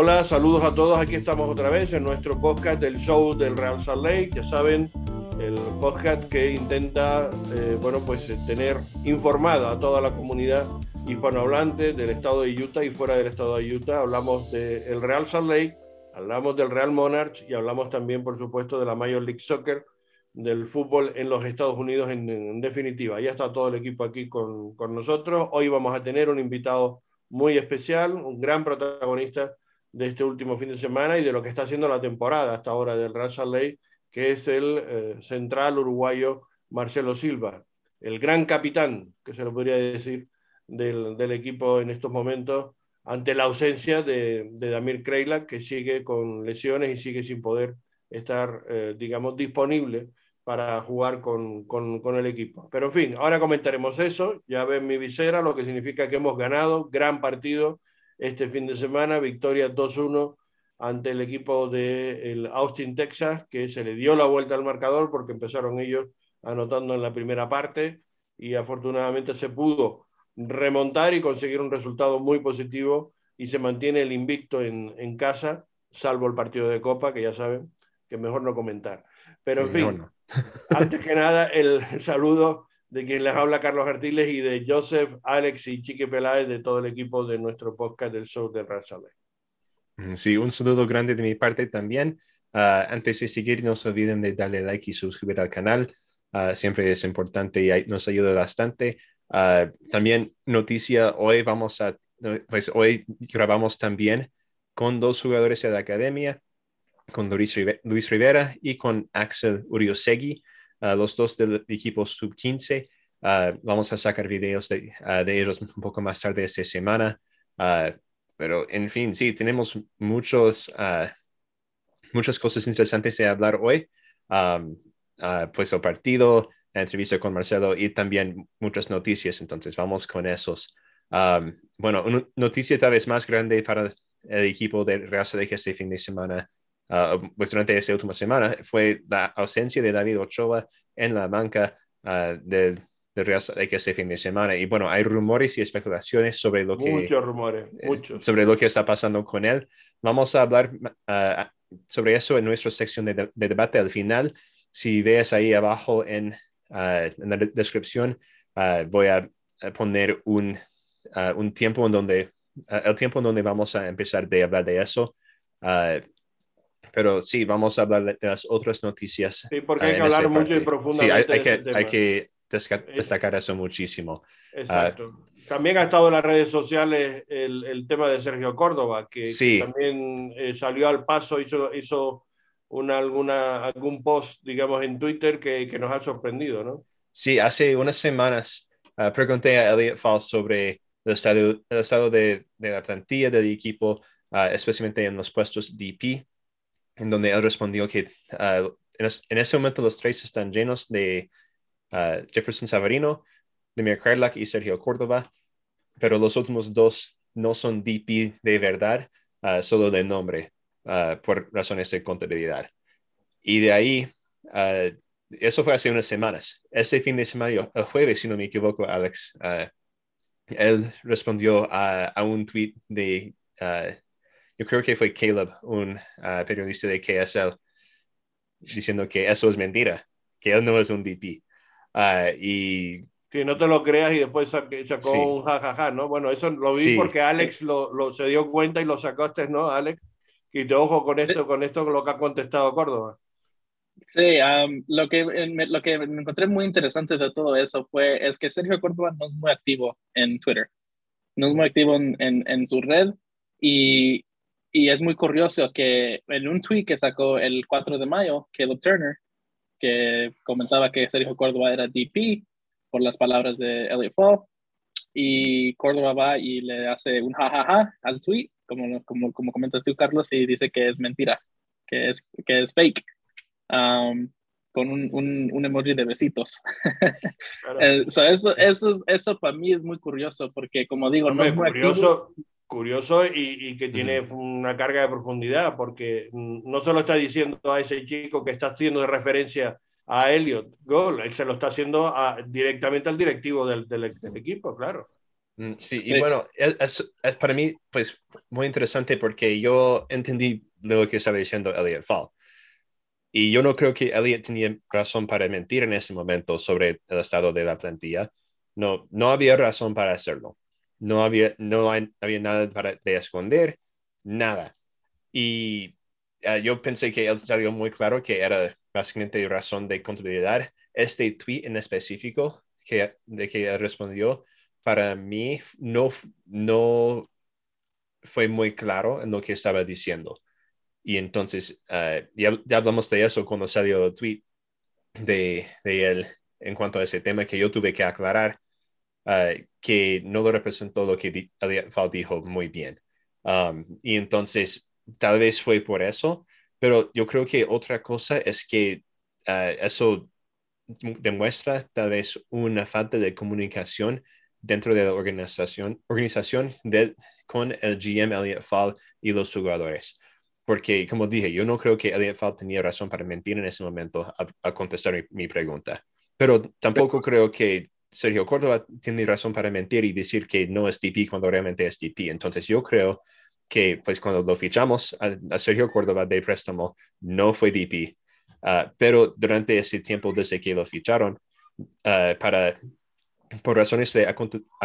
Hola, saludos a todos. Aquí estamos otra vez en nuestro podcast del show del Real Salt Lake. Ya saben, el podcast que intenta, eh, bueno, pues eh, tener informada a toda la comunidad hispanohablante del estado de Utah y fuera del estado de Utah. Hablamos del Real Salt Lake, hablamos del Real Monarchs y hablamos también, por supuesto, de la Major League Soccer, del fútbol en los Estados Unidos en, definitiva. Ya está todo el equipo aquí con, con nosotros. Hoy vamos a tener un invitado muy especial, un gran protagonista de este último fin de semana y de lo que está haciendo la temporada hasta ahora del Real Ley, que es el eh, central uruguayo Marcelo Silva, el gran capitán, que se lo podría decir, del, del equipo en estos momentos, ante la ausencia de, de Damir Kreila, que sigue con lesiones y sigue sin poder estar, eh, digamos, disponible para jugar con, con, con, el equipo. Pero en fin, ahora comentaremos eso. Ya ven mi visera, lo que significa que hemos ganado, gran partido este fin de semana, victoria 2-1 ante el equipo de el Austin, Texas, que se le dio la vuelta al marcador porque empezaron ellos anotando en la primera parte y afortunadamente se pudo remontar y conseguir un resultado muy positivo y se mantiene el invicto en, en casa, salvo el partido de Copa, que ya saben que mejor no comentar. Pero en fin, antes que nada, el saludo de quien les habla Carlos Artiles y de Joseph, Alex y Chiqui Peláez de todo el equipo de nuestro podcast del show de Razale. Mm, sí, un saludo grande de mi parte también. Uh, antes de seguir, no se olviden de darle like y suscribir al canal. Uh, siempre es importante y nos ayuda bastante. Uh, también noticia, hoy vamos a, pues hoy grabamos también con dos jugadores de la academia, con Luis, Luis Rivera y con Axel Uriosegui. Ah, los dos del equipo sub-15. Ah, vamos a sacar videos de, ah, de, ellos un poco más tarde esta semana. pero, en fin, sí, tenemos muchos, muchas cosas interesantes de hablar hoy. pues el partido, la entrevista con Marcelo y también muchas noticias. Entonces, vamos con esos. bueno, una noticia tal vez más grande para el equipo de Real Sadek este fin de semana uh, pues durante esa última semana fue la ausencia de David Ochoa en la banca uh, del, del Real este fin de semana. Y bueno, hay rumores y especulaciones sobre lo que... Muchos rumores, muchos. Sobre lo que está pasando con él. Vamos a hablar uh, sobre eso en nuestra sección de, de, debate al final. Si ves ahí abajo en, en la descripción, voy a poner un, un tiempo en donde, el tiempo en donde vamos a empezar de hablar de eso. Uh, pero sí, vamos a hablar de las otras noticias. Sí, porque hay que hablar mucho y profundamente. Sí, hay, que, hay que destacar eso muchísimo. Exacto. también ha estado en las redes sociales el, el tema de Sergio Córdoba, que, sí. también eh, salió al paso, hizo, hizo una, alguna, algún post, digamos, en Twitter que, que nos ha sorprendido, ¿no? Sí, hace unas semanas uh, pregunté a Elliot Falls sobre el estado, el estado de, de, la plantilla del equipo, uh, especialmente en los puestos DP en donde él respondió que uh, en, es, en, ese momento los tres están llenos de uh, Jefferson Savarino, Demir Karlak y Sergio Córdoba, pero los últimos dos no son DP de verdad, uh, solo de nombre, por razones de contabilidad. Y de ahí, eso fue hace unas semanas. Ese fin de semana, el jueves, si no me equivoco, Alex, él respondió a un tweet de yo creo que fue Caleb, un uh, periodista de KSL, diciendo que eso es mentira, que él no es un DP. Uh, y que no te lo creas y después sacó sí. un jajaja, ¿no? Bueno, eso lo vi sí. porque Alex lo, lo, se dio cuenta y lo sacaste, ¿no, Alex? Y te ojo con esto, con esto, con lo que ha contestado Córdoba. Sí, um, lo, que, me, lo que me encontré muy interesante de todo eso fue es que Sergio Córdoba no es muy activo en Twitter, no es muy activo en, en, en su red y, y es muy curioso que en un tweet que sacó el 4 de mayo, Caleb Turner, que comentaba que Sergio Córdoba era DP por las palabras de Elliot Fall, y Córdoba va y le hace un jajaja al tweet, como, como, como comentas tú, Carlos, y dice que es mentira, que es, que es fake, um, con un, un, un, emoji de besitos. Claro. so eso, eso, eso para mí es muy curioso, porque como digo, no, no es curioso. Curioso y, y que tiene una carga de profundidad, porque no solo está diciendo a ese chico que está haciendo de referencia a Elliot Gol, él se lo está haciendo a, directamente al directivo del, del, del, equipo, claro. Mm, sí, y bueno, es, es, para mí pues muy interesante porque yo entendí lo que estaba diciendo Elliot Fall. Y yo no creo que Elliot tenía razón para mentir en ese momento sobre el estado de la plantilla. No, no había razón para hacerlo. No había, no había nada para, de esconder, nada. Y uh, yo pensé que él salió muy claro que era básicamente razón de contabilidad. Este tweet en específico que, de que él respondió, para mí no, no fue muy claro en lo que estaba diciendo. Y entonces, uh, ya, ya, hablamos de eso cuando salió el tweet de, de, él en cuanto a ese tema que yo tuve que aclarar, uh, que no lo representó lo que Elliot dijo muy bien. Um, y entonces, tal vez fue por eso, pero yo creo que otra cosa es que uh, eso demuestra tal vez una falta de comunicación dentro de la organización, organización de, con el GM Elliot Fall y los jugadores. Porque, como dije, yo no creo que Elliot Fall tenía razón para mentir en ese momento a, contestar mi, pregunta. Pero tampoco creo que Sergio Córdoba tiene razón para mentir y decir que no es DP cuando realmente es DP. Entonces, yo creo que pues cuando lo fichamos a, Sergio Córdoba de préstamo, no fue DP. Ah, pero durante ese tiempo desde que lo ficharon, uh, para por razones de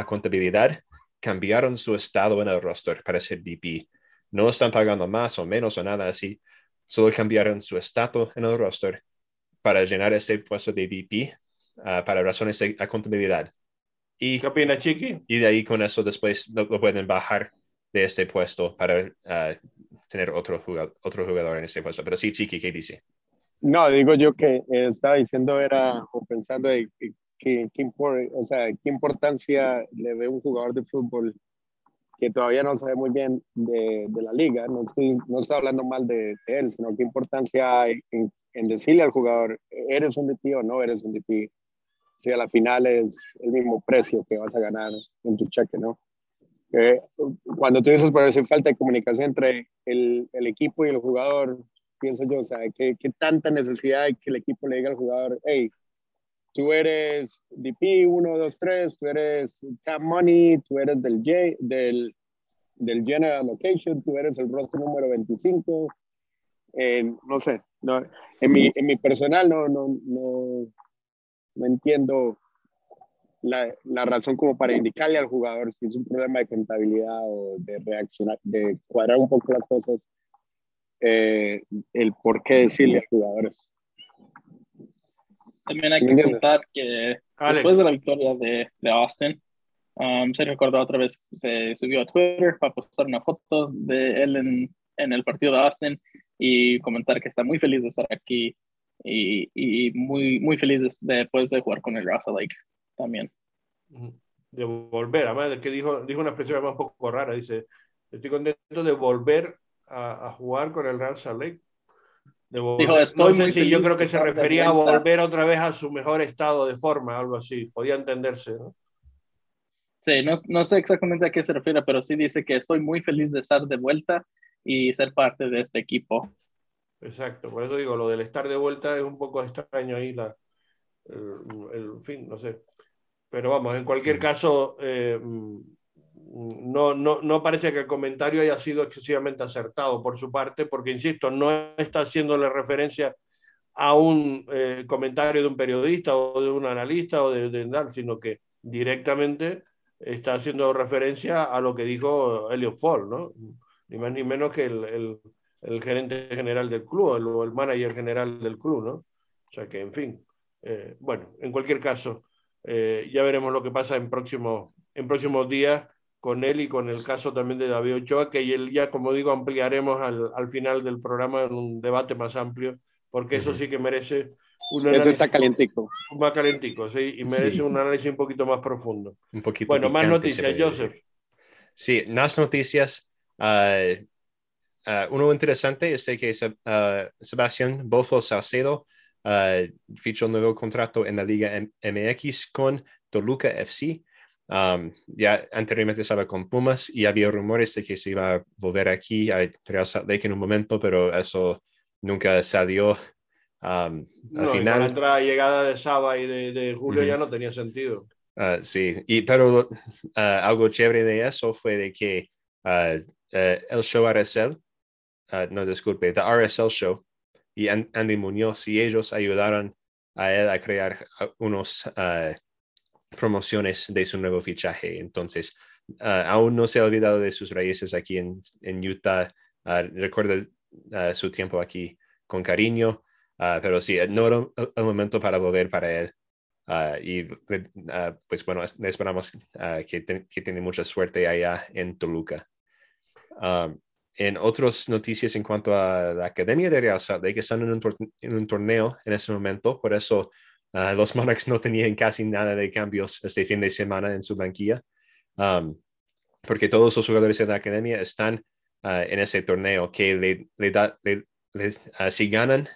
contabilidad, cambiaron su estado en el roster para ser DP. No están pagando más o menos o nada así, solo cambiaron su estado en el roster para llenar este puesto de DP uh, para razones de contabilidad. Y, ¿Qué opina, Chiqui? Y de ahí con eso después lo, pueden bajar de este puesto para uh, tener otro jugador, otro jugador en este puesto. Pero sí, Chiqui, ¿qué dice? No, digo yo que eh, estaba diciendo era o pensando de, qué, o sea, qué importancia le ve un jugador de fútbol que todavía no sabe muy bien de, de la liga. No estoy, no estoy hablando mal de, él, sino qué importancia hay en, en, decirle al jugador, eres un DP o no eres un DP. Si a la final es el mismo precio que vas a ganar en tu cheque, ¿no? cuando tú dices, por eso falta de comunicación entre el, el, equipo y el jugador, pienso yo, o sea, ¿qué, qué tanta necesidad hay que el equipo le diga al jugador, hey, tú eres DP 1, 2, 3, tú eres Cap Money, tú eres del, J, del, del General Location, tú eres el roster número 25. no sé, no, en, mi, en mi personal no, no, no, no entiendo la, la, razón como para indicarle al jugador si es un problema de contabilidad o de reaccionar, de cuadrar un poco las cosas, eh, el por qué decirle al jugador eso. También hay que contar que después de la victoria de, de Austin, um, Sergio Córdoba otra vez se subió a Twitter para postar una foto de él en, en, el partido de Austin y comentar que está muy feliz de estar aquí y, y muy, muy feliz después de jugar con el Raza Lake también. De volver, además, que dijo, dijo una expresión un poco rara, dice, estoy contento de volver a, a jugar con el Raza Lake Dijo, estoy muy yo creo que se refería a volver otra vez a su mejor estado de forma, algo así, podía entenderse, ¿no? Sí, no, no, sé exactamente a qué se refiere, pero sí dice que estoy muy feliz de estar de vuelta y ser parte de este equipo. Exacto, por eso digo, lo del estar de vuelta es un poco extraño ahí, la, el, fin, no sé. Pero vamos, en cualquier caso, eh, no, no, no parece que el comentario haya sido excesivamente acertado por su parte, porque, insisto, no está haciéndole referencia a un eh, comentario de un periodista o de un analista o de, de, sino que directamente está haciendo referencia a lo que dijo Elliot Fall, ¿no? Ni más ni menos que el, el, el gerente general del club, el, el, manager general del club, ¿no? O sea que, en fin, eh, bueno, en cualquier caso, eh, ya veremos lo que pasa en próximos, en próximos días con él y con el caso también de David Ochoa, que ya, como digo, ampliaremos al, al final del programa en un debate más amplio, porque eso sí que merece un análisis. Eso está calentico. Más calentico, sí, y merece un análisis un poquito más profundo. Un poquito bueno, más noticias, Joseph. Sí, más noticias. Uh, uh, uno interesante es que uh, Sebastián Bofo Salcedo fichó un nuevo contrato en la Liga MX con Toluca FC. Um, ya anteriormente estaba con Pumas y había rumores de que se iba a volver aquí a Real Salt Lake en un momento, pero eso nunca salió. Um, al final. La entrada llegada de Saba y de, Julio ya no tenía sentido. Ah, sí, y, pero ah, algo chévere de eso fue de que ah, eh, el show RSL, no disculpe, the RSL show y Andy Muñoz y ellos ayudaron a él a crear unos promociones de su nuevo fichaje. Entonces, aún no se ha olvidado de sus raíces aquí en, en Utah. recuerda su tiempo aquí con cariño, pero sí, no era el momento para volver para él. Ah, y pues bueno, esperamos que, que, tiene mucha suerte allá en Toluca. En otras noticias en cuanto a la Academia de Real Salt Lake, están en un, torneo en ese momento, por eso los Monarchs no tenían casi nada de cambios este fin de semana en su banquilla, um, porque todos los jugadores de la Academia están en ese torneo que le, le le, si ganan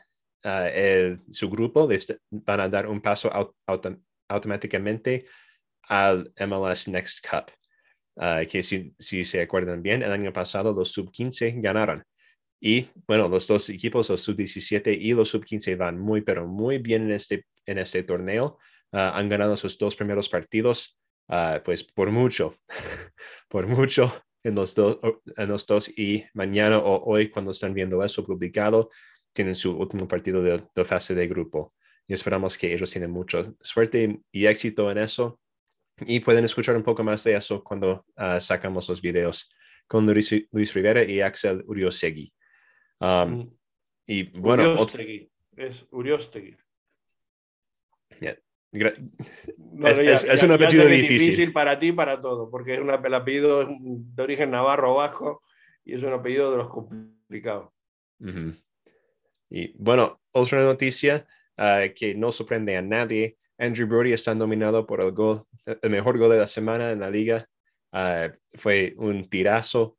su grupo les van a dar un paso automáticamente al MLS Next Cup. Ah, que si, si, se acuerdan bien, el año pasado los sub-15 ganaron. Y bueno, los dos equipos, los sub-17 y los sub-15 van muy, pero muy bien en este, en este torneo. Ah, han ganado sus dos primeros partidos, ah, pues por mucho, por mucho en los, en los dos. Y mañana o hoy, cuando están viendo eso publicado, tienen su último partido de, de fase de grupo. Y esperamos que ellos tienen mucha suerte y éxito en eso. Y pueden escuchar un poco más de eso cuando uh, sacamos los videos con Luis, Luis Rivera y Axel Uriosegui. Um, mm. y bueno, Uriostegui. Es Uriostegui. Yeah. No, es, ya, es, es, un apellido difícil. difícil. para ti para todo, porque es un apellido de origen navarro bajo y es un apellido de los complicados. Uh -huh. Y bueno, otra noticia uh, que no sorprende a nadie, Andrew Brody está nominado por el, gol, el mejor gol de la semana en la liga. Uh, fue un tirazo,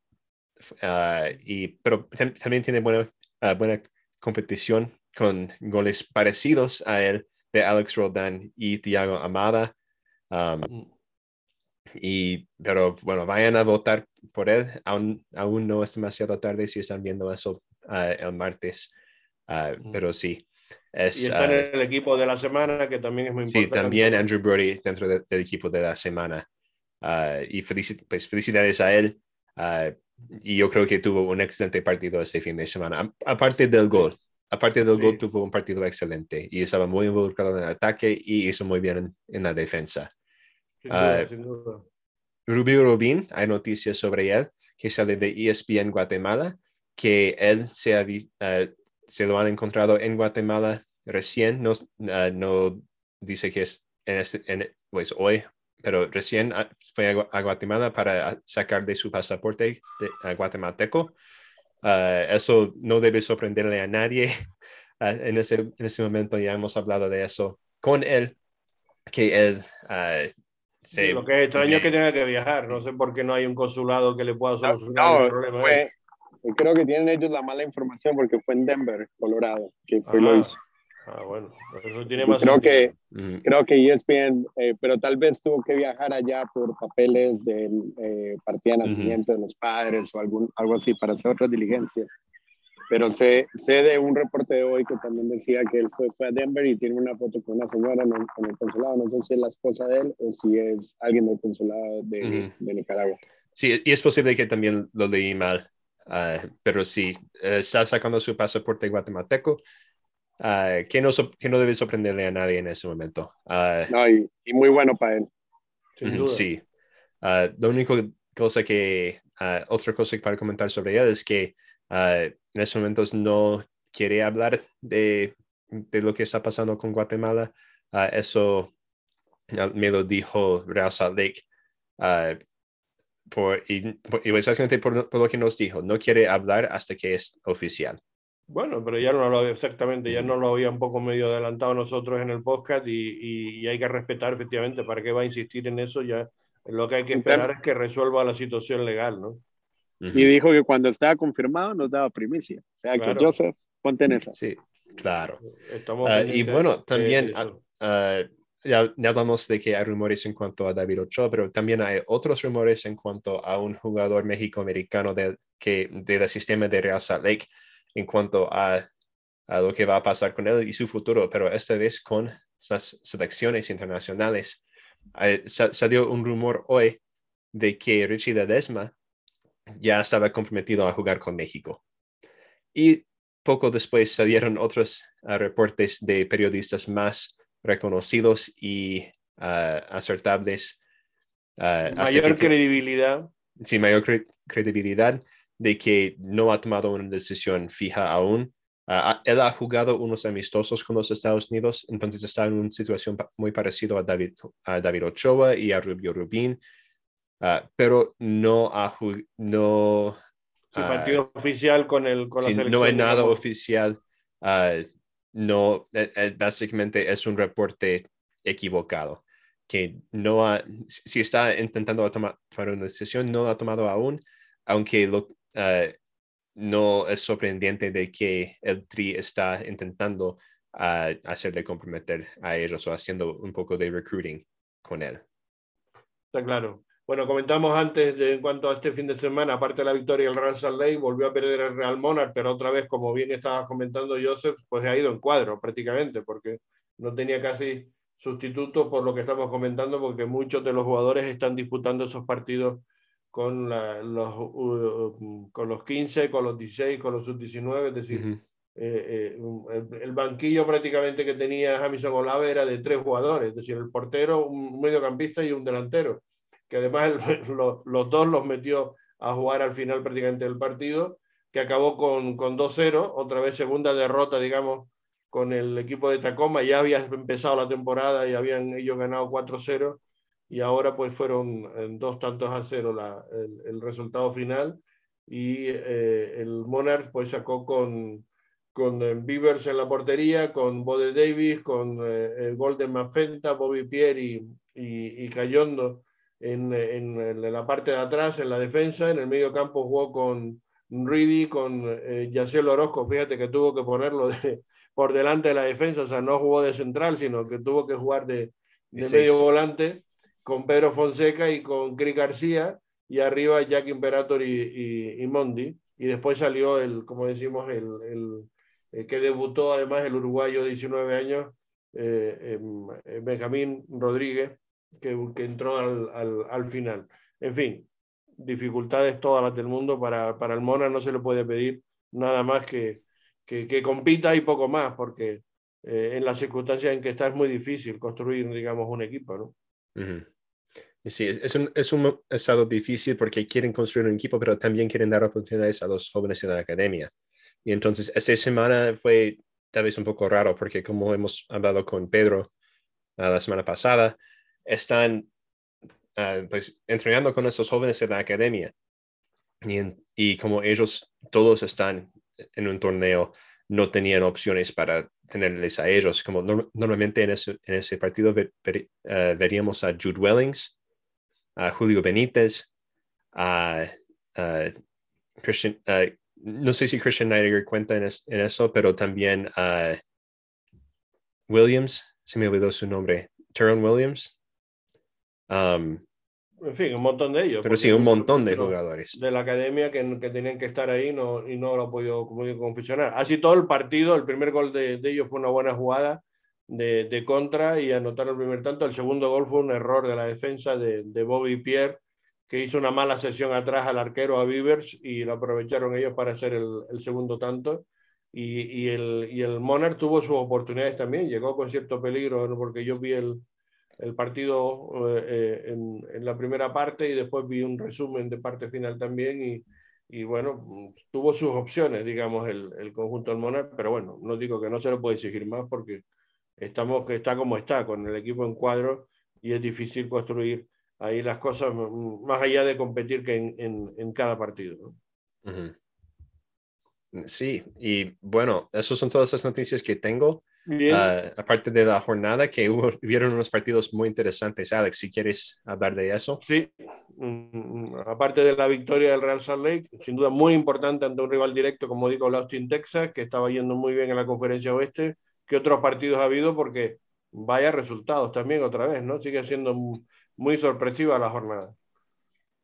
uh, y, pero también tiene buena, buena competición con goles parecidos a él de Alex Roldan y Thiago Amada. Um, mm. y, pero bueno, vayan a votar por él. Aún, aún no es demasiado tarde si están viendo eso el martes. Ah, pero sí. Es, y está en ah, el equipo de la semana, que también es muy importante. Sí, también Andrew Brody dentro del equipo de la semana. Uh, y pues, felicidades a él. y yo creo que tuvo un excelente partido este fin de semana. Aparte del gol, aparte del gol, tuvo un partido excelente y estaba muy involucrado en el ataque y hizo muy bien en, la defensa. Sin duda, sin duda. Rubio Rubin, hay noticias sobre él que sale de ESPN Guatemala, que él se, ha, se lo han encontrado en Guatemala recién, no, uh, no dice que es en este, en, pues hoy, pero recién ah, fue a, Guatemala para sacar de su pasaporte de, guatemalteco. Uh, eso no debe sorprenderle a nadie. Uh, en, ese, en ese momento ya hemos hablado de eso con él, que él se, lo que es extraño es que tenga que viajar. No sé por qué no hay un consulado que le pueda solucionar el problema. Fue, creo que tienen ellos la mala información porque fue en Denver, Colorado, que fue lo hizo. Ah, bueno, eso tiene más creo que creo que ESPN, eh, pero tal vez tuvo que viajar allá por papeles de eh, partida de nacimiento de los padres o algún, algo así para hacer otras diligencias. Pero sé, sé de un reporte de hoy que también decía que él fue, fue a Denver y tiene una foto con una señora en el, consulado. No sé si es la esposa de él o si es alguien del consulado de, de Nicaragua. Sí, y es posible que también lo leí mal. Ah, pero sí, eh, está sacando su pasaporte guatemalteco, uh, que, no que no debe sorprenderle a nadie en ese momento. Ah, no, y, muy bueno para él. Sí. lo único cosa que, otra cosa para comentar sobre él es que en estos momentos no quiere hablar de, de, lo que está pasando con Guatemala. eso me lo dijo Real Salt Lake por, y, y básicamente por, por, lo que nos dijo, no quiere hablar hasta que es oficial. Bueno, pero ya no lo exactamente, ya no lo había un poco medio adelantado nosotros en el podcast y, y, hay que respetar efectivamente para qué va a insistir en eso, ya lo que hay que esperar es que resuelva la situación legal, ¿no? Y dijo que cuando estaba confirmado nos daba primicia. O sea que Joseph, ponte en esa. Sí, claro. Uh, y bueno, también uh, ya, hablamos de que hay rumores en cuanto a David Ochoa, pero también hay otros rumores en cuanto a un jugador méxico-americano del que, de sistema de Real Salt Lake en cuanto a, a, lo que va a pasar con él y su futuro, pero esta vez con las selecciones internacionales. eh, salió un rumor hoy de que Richie Ledesma ya estaba comprometido a jugar con México. Y poco después salieron otros uh, reportes de periodistas más reconocidos y uh, acertables. Uh, mayor credibilidad. Sí, mayor credibilidad de que no ha tomado una decisión fija aún. él ha jugado unos amistosos con los Estados Unidos, entonces está en una situación muy parecida a David, a David Ochoa y a Rubio Rubín, pero no ha no su partido oficial con el con la No hay nada oficial. no, e, e, básicamente es un reporte equivocado que no ha, si está intentando tomar, una decisión, no lo ha tomado aún, aunque lo, no es sorprendente de que el TRI está intentando hacerle comprometer a ellos o haciendo un poco de recruiting con él. Está claro. Bueno, comentamos antes de, en cuanto a este fin de semana, aparte de la victoria del Real Salt Lake, volvió a perder el Real Monarch, pero otra vez, como bien estaba comentando Joseph, pues ha ido en cuadro prácticamente, porque no tenía casi sustituto por lo que estamos comentando, porque muchos de los jugadores están disputando esos partidos con, los, con los 15, con los 16, con los sub-19, es decir, eh, eh, el, banquillo prácticamente que tenía Jamison Olave era de tres jugadores, es decir, el portero, un mediocampista y un delantero que además los dos los metió a jugar al final prácticamente del partido, que acabó con, con 2-0, otra vez segunda derrota, digamos, con el equipo de Tacoma, ya había empezado la temporada y habían ellos ganado 4-0 y ahora pues fueron en dos tantos a cero la, el, resultado final y eh, el Monarch pues sacó con, con eh, Beavers en la portería, con Bode Davis, con eh, Golden Mafenta, Bobby Pierre y, Cayondo en, en, la parte de atrás, en la defensa, en el medio campo jugó con Reedy, con eh, Yacel Orozco, fíjate que tuvo que ponerlo de, por delante de la defensa, o sea, no jugó de central, sino que tuvo que jugar de, de medio volante con Pedro Fonseca y con Cris García, y arriba Jack Imperator y, y, Mondi, y después salió el, como decimos, el, el, el que debutó además el uruguayo de 19 años, eh, em, Benjamín Rodríguez, que, que entró al, al, al, final. En fin, dificultades todas las del mundo. Para, para el Mona no se le puede pedir nada más que, que, que compita y poco más, porque eh, en las circunstancias en que está es muy difícil construir, digamos, un equipo, ¿no? Sí, es, un, es un estado difícil porque quieren construir un equipo, pero también quieren dar oportunidades a los jóvenes en la academia. Y entonces, esta semana fue tal vez un poco raro porque como hemos hablado con Pedro la semana pasada, están uh, pues, entrenando con estos jóvenes en la academia. Y, y, como ellos todos están en un torneo, no tenían opciones para tenerles a ellos. Como no, normalmente en ese, en ese partido uh, veríamos a Jude Wellings, a Julio Benítez, a, a Christian, uh, no sé si Christian Neidegger cuenta en, es, en, eso, pero también a Williams, se me olvidó su nombre, Teron Williams, Um, en fin, un montón de ellos. Pero sí, un montón de jugadores. De la academia que, que, tenían que estar ahí no, y no lo ha podido, confeccionar. Así todo el partido, el primer gol de, de ellos fue una buena jugada de, contra y anotar el primer tanto. El segundo gol fue un error de la defensa de, Bobby Pierre, que hizo una mala sesión atrás al arquero a Beavers y lo aprovecharon ellos para hacer el, segundo tanto. Y, el, y el Monarch tuvo sus oportunidades también, llegó con cierto peligro, porque yo vi el, el partido eh, en, en, la primera parte y después vi un resumen de parte final también y, y bueno, tuvo sus opciones, digamos, el, el, conjunto del Monarch, pero bueno, no digo que no se lo puede exigir más porque estamos que está como está, con el equipo en cuadro y es difícil construir ahí las cosas más allá de competir que en, en, en cada partido. ¿no? Uh -huh. Sí, y bueno, esas son todas las noticias que tengo. Uh, aparte de la jornada, que hubo, hubieron unos partidos muy interesantes. Alex, si quieres hablar de eso. Sí, mm, aparte de la victoria del Real Salt Lake, sin duda muy importante ante un rival directo, como digo, el Austin, Texas, que estaba yendo muy bien en la conferencia oeste. ¿Qué otros partidos ha habido? Porque vaya resultados también otra vez, ¿no? Sigue siendo muy sorpresiva la jornada.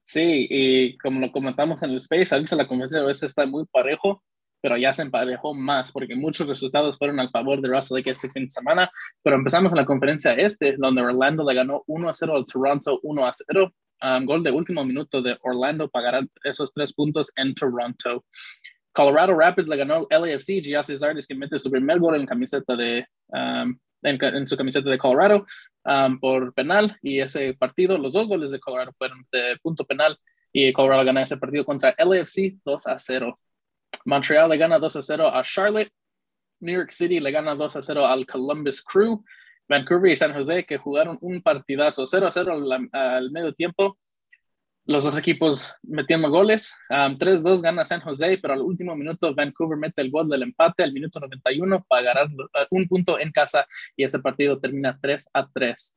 Sí, y como lo comentamos en el Space, ahorita la conferencia oeste está muy parejo pero ya se emparejó más porque muchos resultados fueron al favor de Russell Lake este fin de semana. Pero empezamos con la conferencia este, donde Orlando le ganó 1 a 0 al Toronto 1 a 0. Um, gol de último minuto de Orlando pagará esos tres puntos en Toronto. Colorado Rapids le ganó LAFC, Giassi Zardes que mete su primer gol en camiseta de um, en, su camiseta de Colorado um, por penal y ese partido, los dos goles de Colorado fueron de punto penal y Colorado gana ese partido contra LAFC 2 a 0. Montreal le gana 2 a 0 a Charlotte. New York City le gana 2 a 0 al Columbus Crew. Vancouver y San Jose que jugaron un partidazo 0 a 0 al, medio tiempo. Los dos equipos metiendo goles. 3-2 gana San Jose, pero al último minuto Vancouver mete el gol del empate al minuto 91 para ganar uh, un punto en casa y ese partido termina 3 a 3.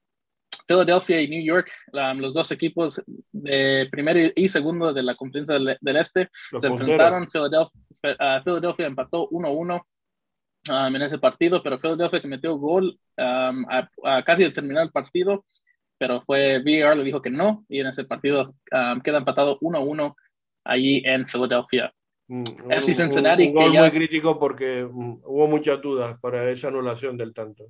Philadelphia y New York, los dos equipos de primero y segundo de la conferencia del, Este, se enfrentaron. Philadelphia, Philadelphia empató 1-1 um, en ese partido, pero Philadelphia que metió gol um, a, casi de terminar el partido, pero fue VAR le dijo que no, y en ese partido um, queda empatado 1-1 allí en Philadelphia. Mm, FC Cincinnati. Un, gol muy crítico porque mm, hubo muchas dudas para esa anulación del tanto.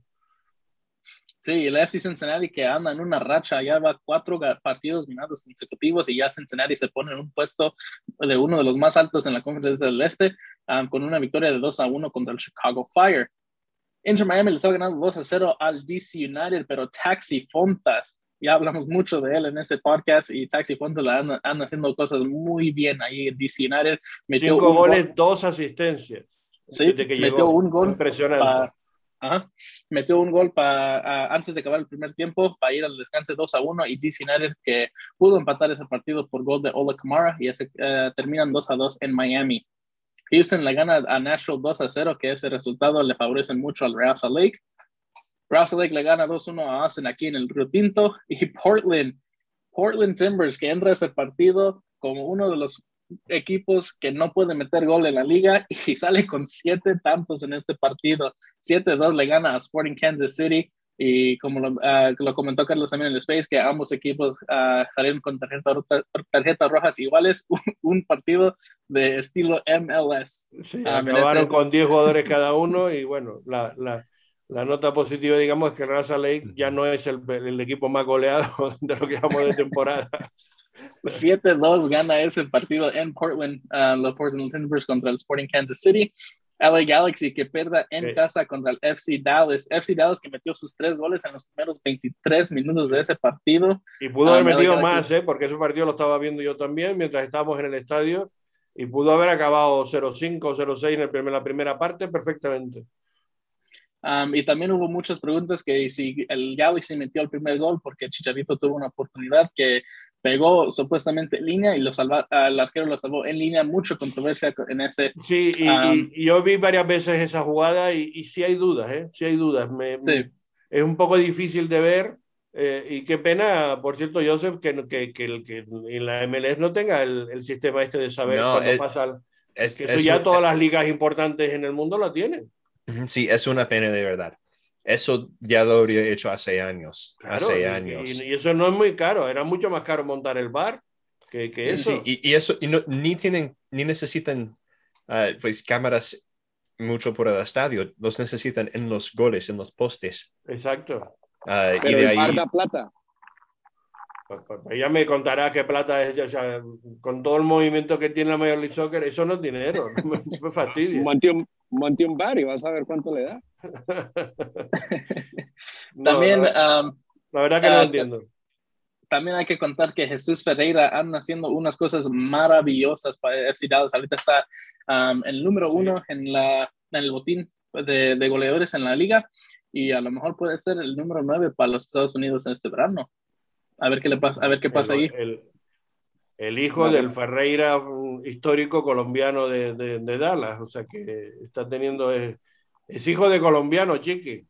Sí, el FC Cincinnati que anda en una racha, ya va cuatro partidos ganados consecutivos y ya Cincinnati se pone en un puesto de uno de los más altos en la conferencia del Este um, con una victoria de 2 a 1 contra el Chicago Fire. Inter Miami le está ganando 2 a 0 al DC United, pero Taxi Fontas, ya hablamos mucho de él en este podcast y Taxi Fontas anda, anda haciendo cosas muy bien ahí en DC United. Metió Cinco goles, dos asistencias. Sí, metió un gol. Impresionante. Ajá. Metió un gol para antes de acabar el primer tiempo para ir al descanso 2 a 1 y DC United que pudo empatar ese partido por gol de Ola Kamara y ese, uh, terminan 2 a 2 en Miami. Houston le gana a Nashville 2 a 0, que ese resultado le favorece mucho al Real Salt Lake. Real Lake le gana 2-1 a Austin aquí en el Río Tinto y Portland, Portland Timbers que entra a ese partido como uno de los equipos que no pueden meter gol en la liga y sale con siete tantos en este partido. 7-2 le gana a Sporting Kansas City y como lo, ah, lo, comentó Carlos también en el Space, que ambos equipos uh, salieron con tarjetas tarjeta rojas iguales, un, partido de estilo MLS. Sí, ah, acabaron con 10 jugadores cada uno y bueno, la, la, la, nota positiva digamos es que Raza Lake ya no es el, el equipo más goleado de lo que llevamos de temporada. 7-2 gana ese partido en Portland, uh, los Portland Timbers contra el Sporting Kansas City. LA Galaxy que pierda en casa contra el FC Dallas. FC Dallas que metió sus tres goles en los primeros 23 minutos de ese partido. Y pudo haber um, metido más, ¿eh? porque ese partido lo estaba viendo yo también mientras estábamos en el estadio. Y pudo haber acabado 0-5 o 0-6 en la primera parte perfectamente. Um, y también hubo muchas preguntas que si el Galaxy metió el primer gol porque Chicharito tuvo una oportunidad que pegó supuestamente en línea y lo salva, al arquero lo salvó en línea, mucha controversia en ese. Sí, y, yo vi varias veces esa jugada y, y sí hay dudas, ¿eh? Sí hay dudas. Me, es un poco difícil de ver eh, y qué pena, por cierto, Joseph, que, que, que, que en la MLS no tenga el, el sistema este de saber cuándo pasa. Es, que eso ya todas las ligas importantes en el mundo lo tienen. Sí, es una pena de verdad. Eso ya lo habría hecho hace años. hace años. Y, eso no es muy caro. Era mucho más caro montar el bar que, que eso. Sí, y, eso y no, ni tienen ni necesitan ah, pues cámaras mucho por el estadio. Los necesitan en los goles, en los postes. Exacto. Uh, y de ahí... plata. Pues, pues, pues, ella me contará qué plata es, o sea, con todo el movimiento que tiene la Major League Soccer, eso no es dinero, me, me fastidia. Monte un, monte un bar y vas a ver cuánto le da. También. La, um, verdad que no uh, entiendo. También hay que contar que Jesús Ferreira anda haciendo unas cosas maravillosas para FC Dallas. Ahorita está um, el número uno en, la, en el botín de, de, goleadores en la liga y a lo mejor puede ser el número nueve para los Estados Unidos en este verano. A ver qué le pasa, a ver qué pasa ahí. El, hijo del Ferreira, histórico colombiano de, de, de, Dallas, o sea que está teniendo es, es hijo de colombiano, Chiqui.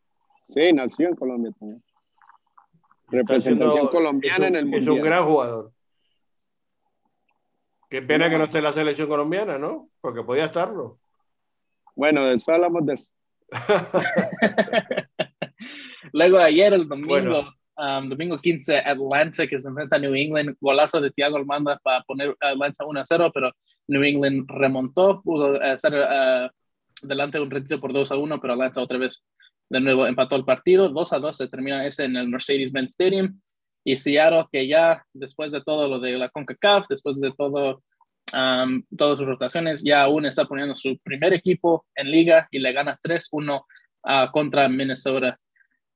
Sí, nació en Colombia también. Representación colombiana en el mundo. Es un gran jugador. Qué pena que no esté en la selección colombiana, ¿no? Porque podía estarlo. Bueno, después hablamos de eso. Luego ayer, el domingo, um, domingo 15, Atlanta, que se enfrenta a New England. Golazo de Thiago Almanda para poner Atlanta 1-0, pero New England remontó, pudo hacer uh, delante un retiro por 2-1, pero Atlanta otra vez de nuevo empató el partido. 2-2 se termina ese en el Mercedes-Benz Stadium. Y Seattle, que ya después de todo lo de la CONCACAF, después de todo um, todas sus rotaciones, ya aún está poniendo su primer equipo en liga y le gana 3-1 uh, contra Minnesota.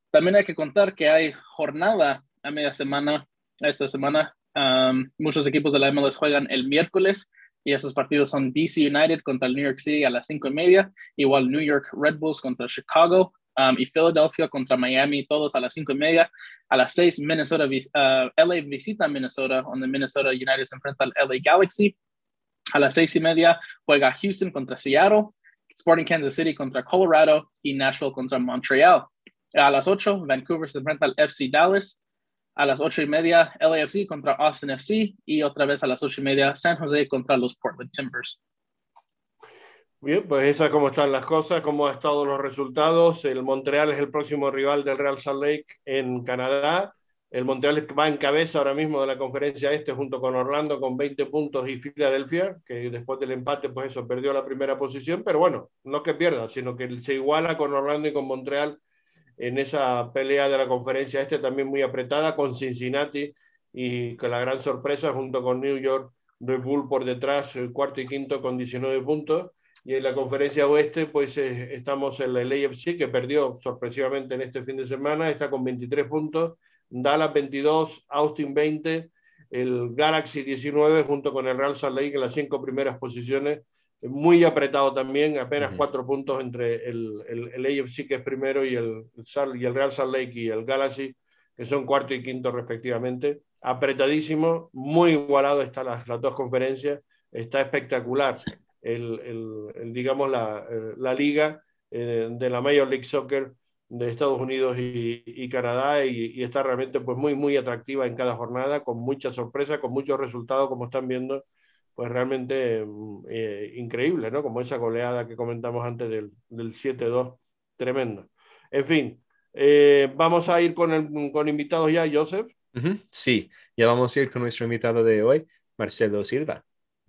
También hay que contar que hay jornada a media semana, esta semana. Muchos equipos de la MLS juegan el miércoles y esos partidos son DC United contra el New York City a las cinco y media, igual New York Red Bulls contra Chicago um, y Philadelphia contra Miami, todos a las cinco y media. A las seis, Minnesota, uh, LA visita Minnesota, donde Minnesota United se enfrenta al LA Galaxy. A las seis y media juega Houston contra Seattle, Sporting Kansas City contra Colorado y Nashville contra Montreal. A las 8, Vancouver se enfrenta al FC Dallas. A las 8 y media, LAFC contra Austin FC. Y otra vez a las 8 y media, San Jose contra los Portland Timbers. Bien, pues esa es cómo están las cosas, cómo han estado los resultados. El Montreal es el próximo rival del Real Salt Lake en Canadá. El Montreal va en cabeza ahora mismo de la conferencia este junto con Orlando con 20 puntos y Filadelfia, que después del empate, pues eso, perdió la primera posición, pero bueno, no que pierda, sino que se iguala con Orlando y con Montreal en esa pelea de la conferencia este también muy apretada con Cincinnati y con la gran sorpresa junto con New York Red Bull por detrás, el cuarto y quinto con 19 puntos. Y en la conferencia oeste, pues eh, estamos en el AFC, que perdió sorpresivamente en este fin de semana, está con 23 puntos, Dallas 22, Austin 20, el Galaxy 19, junto con el Real Salt Lake en las cinco primeras posiciones muy apretado también, apenas cuatro puntos entre el, el, el, AFC que es primero y el, y el Real Salt Lake y el Galaxy, que son cuarto y quinto respectivamente. Apretadísimo, muy igualado están las, las dos conferencias, está espectacular el, el digamos la, la liga eh, de la Major League Soccer de Estados Unidos y, y Canadá y, y, está realmente pues muy muy atractiva en cada jornada con mucha sorpresa, con muchos resultados como están viendo pues realmente mm, eh, increíble, ¿no? Como esa goleada que comentamos antes del, del 7-2, tremendo. En fin, eh, vamos a ir con, el, con invitados ya, Joseph. Sí, ya vamos a ir con nuestro invitado de hoy, Marcelo Silva.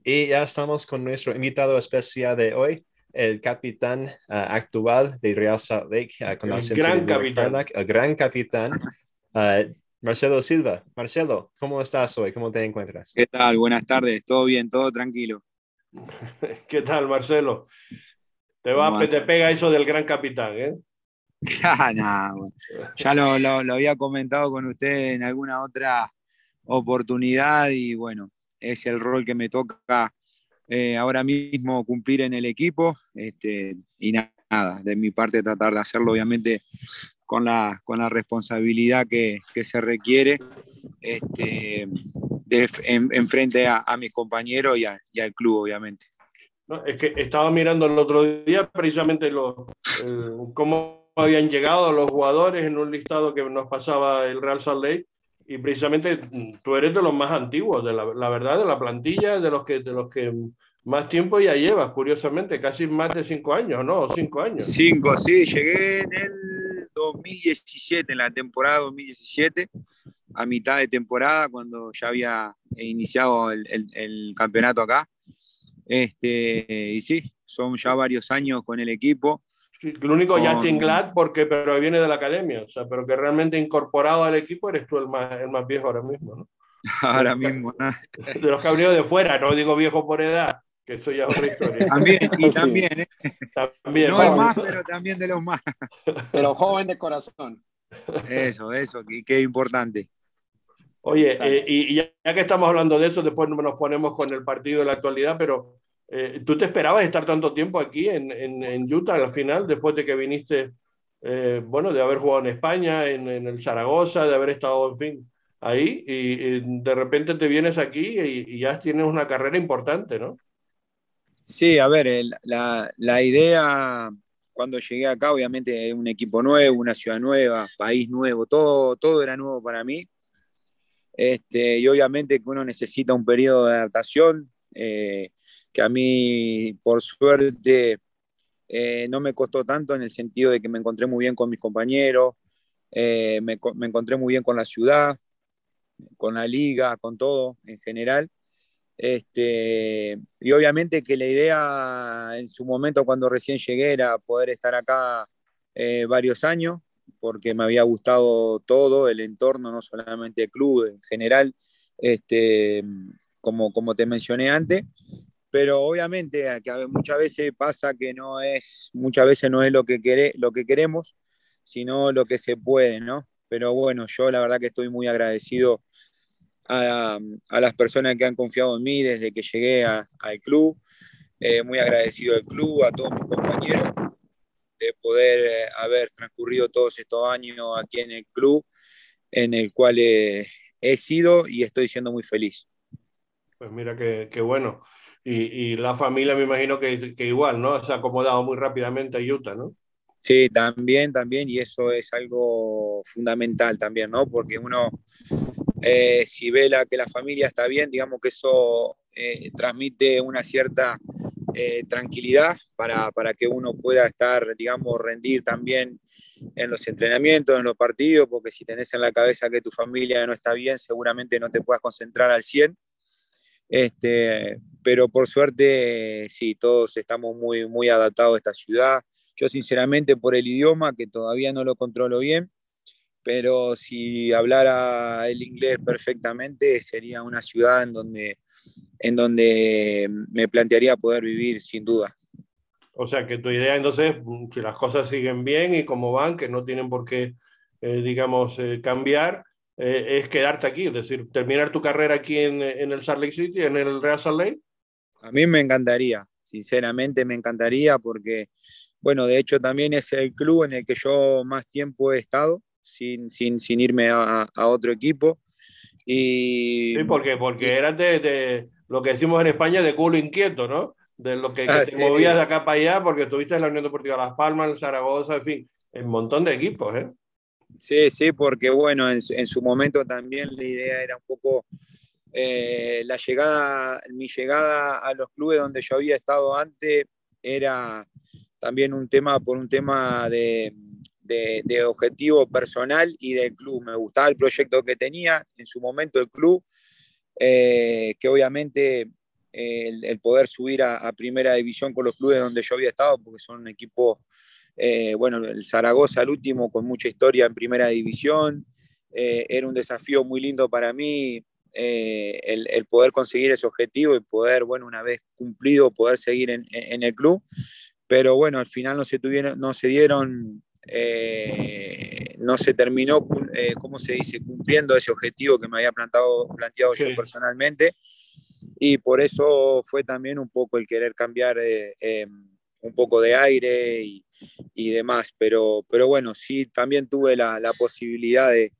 Y ya estamos con nuestro invitado especial de hoy, el capitán uh, actual de Real Salt Lake, uh, con el gran capitán. el gran capitán, uh, Marcelo Silva. Marcelo, ¿cómo estás hoy? ¿Cómo te encuentras? ¿Qué tal? Buenas tardes. ¿Todo bien? ¿Todo tranquilo? ¿Qué tal, Marcelo? Te, va, te pega eso del gran capitán, ¿eh? ya lo, lo, había comentado con usted en alguna otra oportunidad y bueno, es el rol que me toca eh, ahora mismo cumplir en el equipo este, y nada, de mi parte tratar de hacerlo obviamente con la, con la responsabilidad que, que se requiere este, en, frente a, a, mis compañeros y, y, al club, obviamente. No, es que estaba mirando el otro día precisamente lo, cómo habían llegado los jugadores en un listado que nos pasaba el Real Salt Lake y precisamente tú eres de los más antiguos, de la, la verdad, de la plantilla, de los que, de los que más tiempo ya llevas, curiosamente, casi más de cinco años, ¿no? Cinco años. Cinco, sí, llegué en el 2017, en la temporada 2017, a mitad de temporada, cuando ya había iniciado el, el, campeonato acá. Este, y sí, son ya varios años con el equipo. Sí, el único con... Justin Glad, porque, pero viene de la academia, o sea, pero que realmente incorporado al equipo eres tú el más, el más viejo ahora mismo, ¿no? Ahora mismo, ¿no? De los que han venido de fuera, no digo viejo por edad, que eso ya es otra historia. También, y también, ¿eh? también no el más, pero también de los más. Pero joven de corazón. Eso, eso, que importante. Oye, eh, y, ya que estamos hablando de eso, después nos ponemos con el partido de la actualidad, pero eh, ¿tú te esperabas estar tanto tiempo aquí en, en, en Utah al final, después de que viniste, eh, bueno, de haber jugado en España, en, en, el Zaragoza, de haber estado, en fin, ahí, y, y de repente te vienes aquí y, y ya tienes una carrera importante, ¿no? Sí, a ver, la, la, idea cuando llegué acá, obviamente un equipo nuevo, una ciudad nueva, país nuevo, todo, todo era nuevo para mí. Este, y obviamente que uno necesita un periodo de adaptación, eh, que a mí, por suerte, eh, no me costó tanto en el sentido de que me encontré muy bien con mis compañeros, me, me encontré muy bien con la ciudad, con la liga, con todo en general. Este, y obviamente que la idea en su momento cuando recién llegué era poder estar acá eh, varios años, porque me había gustado todo, el entorno, no solamente el club en general, este, como, como te mencioné antes, pero obviamente que muchas veces pasa que no es, muchas veces no es lo que, quere, lo que queremos, sino lo que se puede, ¿no? Pero bueno, yo la verdad que estoy muy agradecido a, las personas que han confiado en mí desde que llegué al club. Eh, muy agradecido al club, a todos mis compañeros, de poder eh, haber transcurrido todos estos años aquí en el club, en el cual he sido y estoy siendo muy feliz. Pues mira qué, bueno. Y, la familia me imagino que, que, igual, ¿no? Se ha acomodado muy rápidamente a Utah, ¿no? Sí, también, también, y eso es algo fundamental también, ¿no? Porque uno eh, si ve la, que la familia está bien, digamos que eso eh, transmite una cierta eh, tranquilidad para, para, que uno pueda estar, digamos, rendir también en los entrenamientos, en los partidos, porque si tenés en la cabeza que tu familia no está bien, seguramente no te puedas concentrar al 100. Este, pero por suerte, sí, todos estamos muy, muy adaptados a esta ciudad. Yo sinceramente por el idioma, que todavía no lo controlo bien, pero si hablara el inglés perfectamente, sería una ciudad en donde, en donde me plantearía poder vivir sin duda. O sea que tu idea entonces, si las cosas siguen bien y como van, que no tienen por qué, eh, digamos, eh, cambiar, eh, es quedarte aquí, es decir, terminar tu carrera aquí en, en, el Salt Lake City, en el Real Salt Lake. A mí me encantaría, sinceramente me encantaría porque, bueno, de hecho también es el club en el que yo más tiempo he estado sin, sin, sin irme a, a, otro equipo. Y, sí, porque, porque eras de, de, lo que decimos en España de culo inquieto, ¿no? De lo que, ah, te movías de acá para allá porque estuviste en la Unión Deportiva Las Palmas, en Zaragoza, en fin, un montón de equipos, ¿eh? Sí, sí, porque bueno, en, en su momento también la idea era un poco eh, la llegada, mi llegada a los clubes donde yo había estado antes era también un tema por un tema de, de, objetivo personal y del club. Me gustaba el proyecto que tenía en su momento el club, eh, que obviamente eh, el, poder subir a, primera división con los clubes donde yo había estado, porque son un equipo, eh, bueno, el Zaragoza, el último, con mucha historia en primera división. era un desafío muy lindo para mí el, poder conseguir ese objetivo y poder, bueno, una vez cumplido, poder seguir en, en el club pero bueno, al final no se, tuvieron, no se dieron eh, no se terminó, eh, ¿cómo se dice?, cumpliendo ese objetivo que me había plantado, planteado yo personalmente. Y por eso fue también un poco el querer cambiar eh, em, un poco de aire y, y, demás. Pero, pero bueno, sí, también tuve la, la posibilidad de,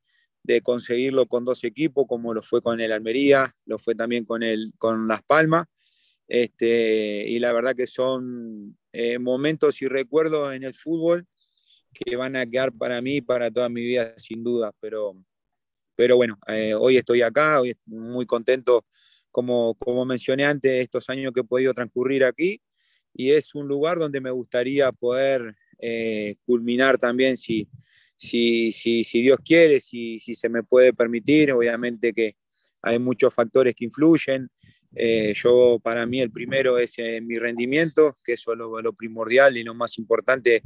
de, conseguirlo con dos equipos, como lo fue con el Almería, lo fue también con, el, con Las Palmas. Este, y la verdad que son eh, momentos y recuerdos en el fútbol que van a quedar para mí para toda mi vida, sin duda. Pero, pero bueno, eh, hoy estoy acá, hoy estoy muy contento, como, como mencioné antes, estos años que he podido transcurrir aquí. Y es un lugar donde me gustaría poder eh, culminar también, si, si, si, si Dios quiere, si, si se me puede permitir. Obviamente que hay muchos factores que influyen. Eh, yo, para mí, el primero es mi rendimiento, que eso es lo, lo primordial y lo más importante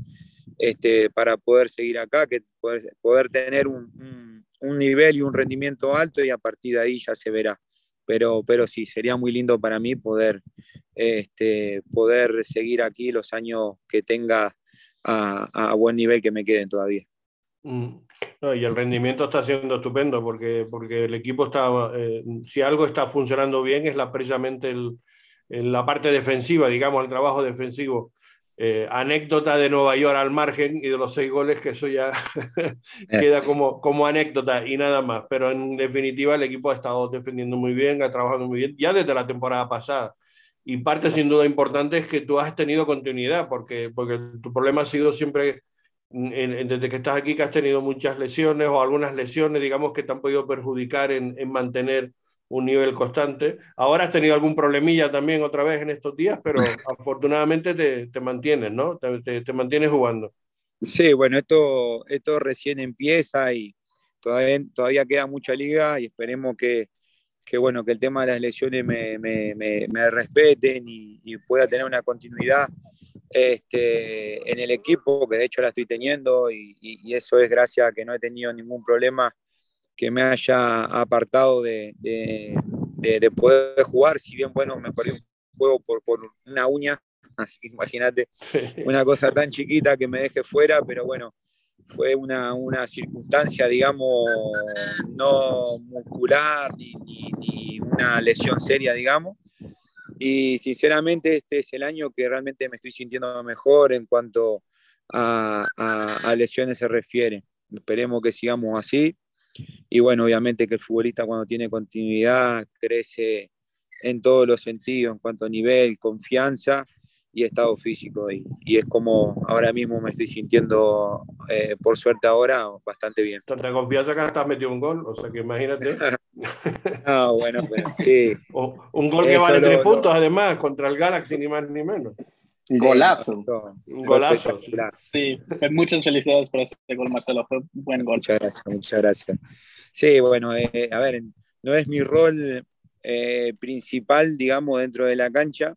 este, para poder seguir acá, que poder, tener un, nivel y un rendimiento alto y a partir de ahí ya se verá. Pero, pero sí, sería muy lindo para mí poder, este, poder seguir aquí los años que tenga a, buen nivel que me queden todavía. Mm. Y el rendimiento está siendo estupendo porque, porque el equipo está, eh, si algo está funcionando bien es la, precisamente el, la parte defensiva, digamos, el trabajo defensivo. Eh, anécdota de Nueva York al margen y de los seis goles, que eso ya eh. queda como, como anécdota y nada más. Pero en definitiva el equipo ha estado defendiendo muy bien, ha trabajado muy bien, ya desde la temporada pasada. Y parte sin duda importante es que tú has tenido continuidad, porque, porque tu problema ha sido siempre, desde que estás aquí, que has tenido muchas lesiones o algunas lesiones, digamos, que te han podido perjudicar en, en mantener un nivel constante. Ahora has tenido algún problemilla también otra vez en estos días, pero afortunadamente te, te mantienes, ¿no? Te, te, te, mantienes jugando. Sí, bueno, esto, esto recién empieza y todavía, todavía queda mucha liga y esperemos que, que, bueno, que el tema de las lesiones me, me, me, respeten y, pueda tener una continuidad este, en el equipo, que de hecho la estoy teniendo y, y, eso es gracias a que no he tenido ningún problema que me haya apartado de, de, de, poder jugar, si bien, bueno, me perdí un juego por, por una uña, así que imagínate una cosa tan chiquita que me deje fuera, pero bueno, fue una, una circunstancia, digamos, no muscular ni, ni, una lesión seria, digamos. Y sinceramente este es el año que realmente me estoy sintiendo mejor en cuanto a, a, a lesiones se refiere. Esperemos que sigamos así. Y bueno, obviamente que el futbolista cuando tiene continuidad crece en todos los sentidos, en cuanto a nivel, confianza y estado físico. Y, y, es como ahora mismo me estoy sintiendo, eh, por suerte ahora, bastante bien. Tanta confianza que estás metido un gol, o sea que imagínate. ah, bueno, pero sí. un gol que vale tres puntos, además, contra el Galaxy, ni más ni menos. Un golazo. golazo. Sí. muchas felicidades por ese gol, Marcelo. Fue un buen gol. Muchas gracias, muchas gracias. Sí, bueno, eh, a ver, no es mi rol eh, principal, digamos, dentro de la cancha,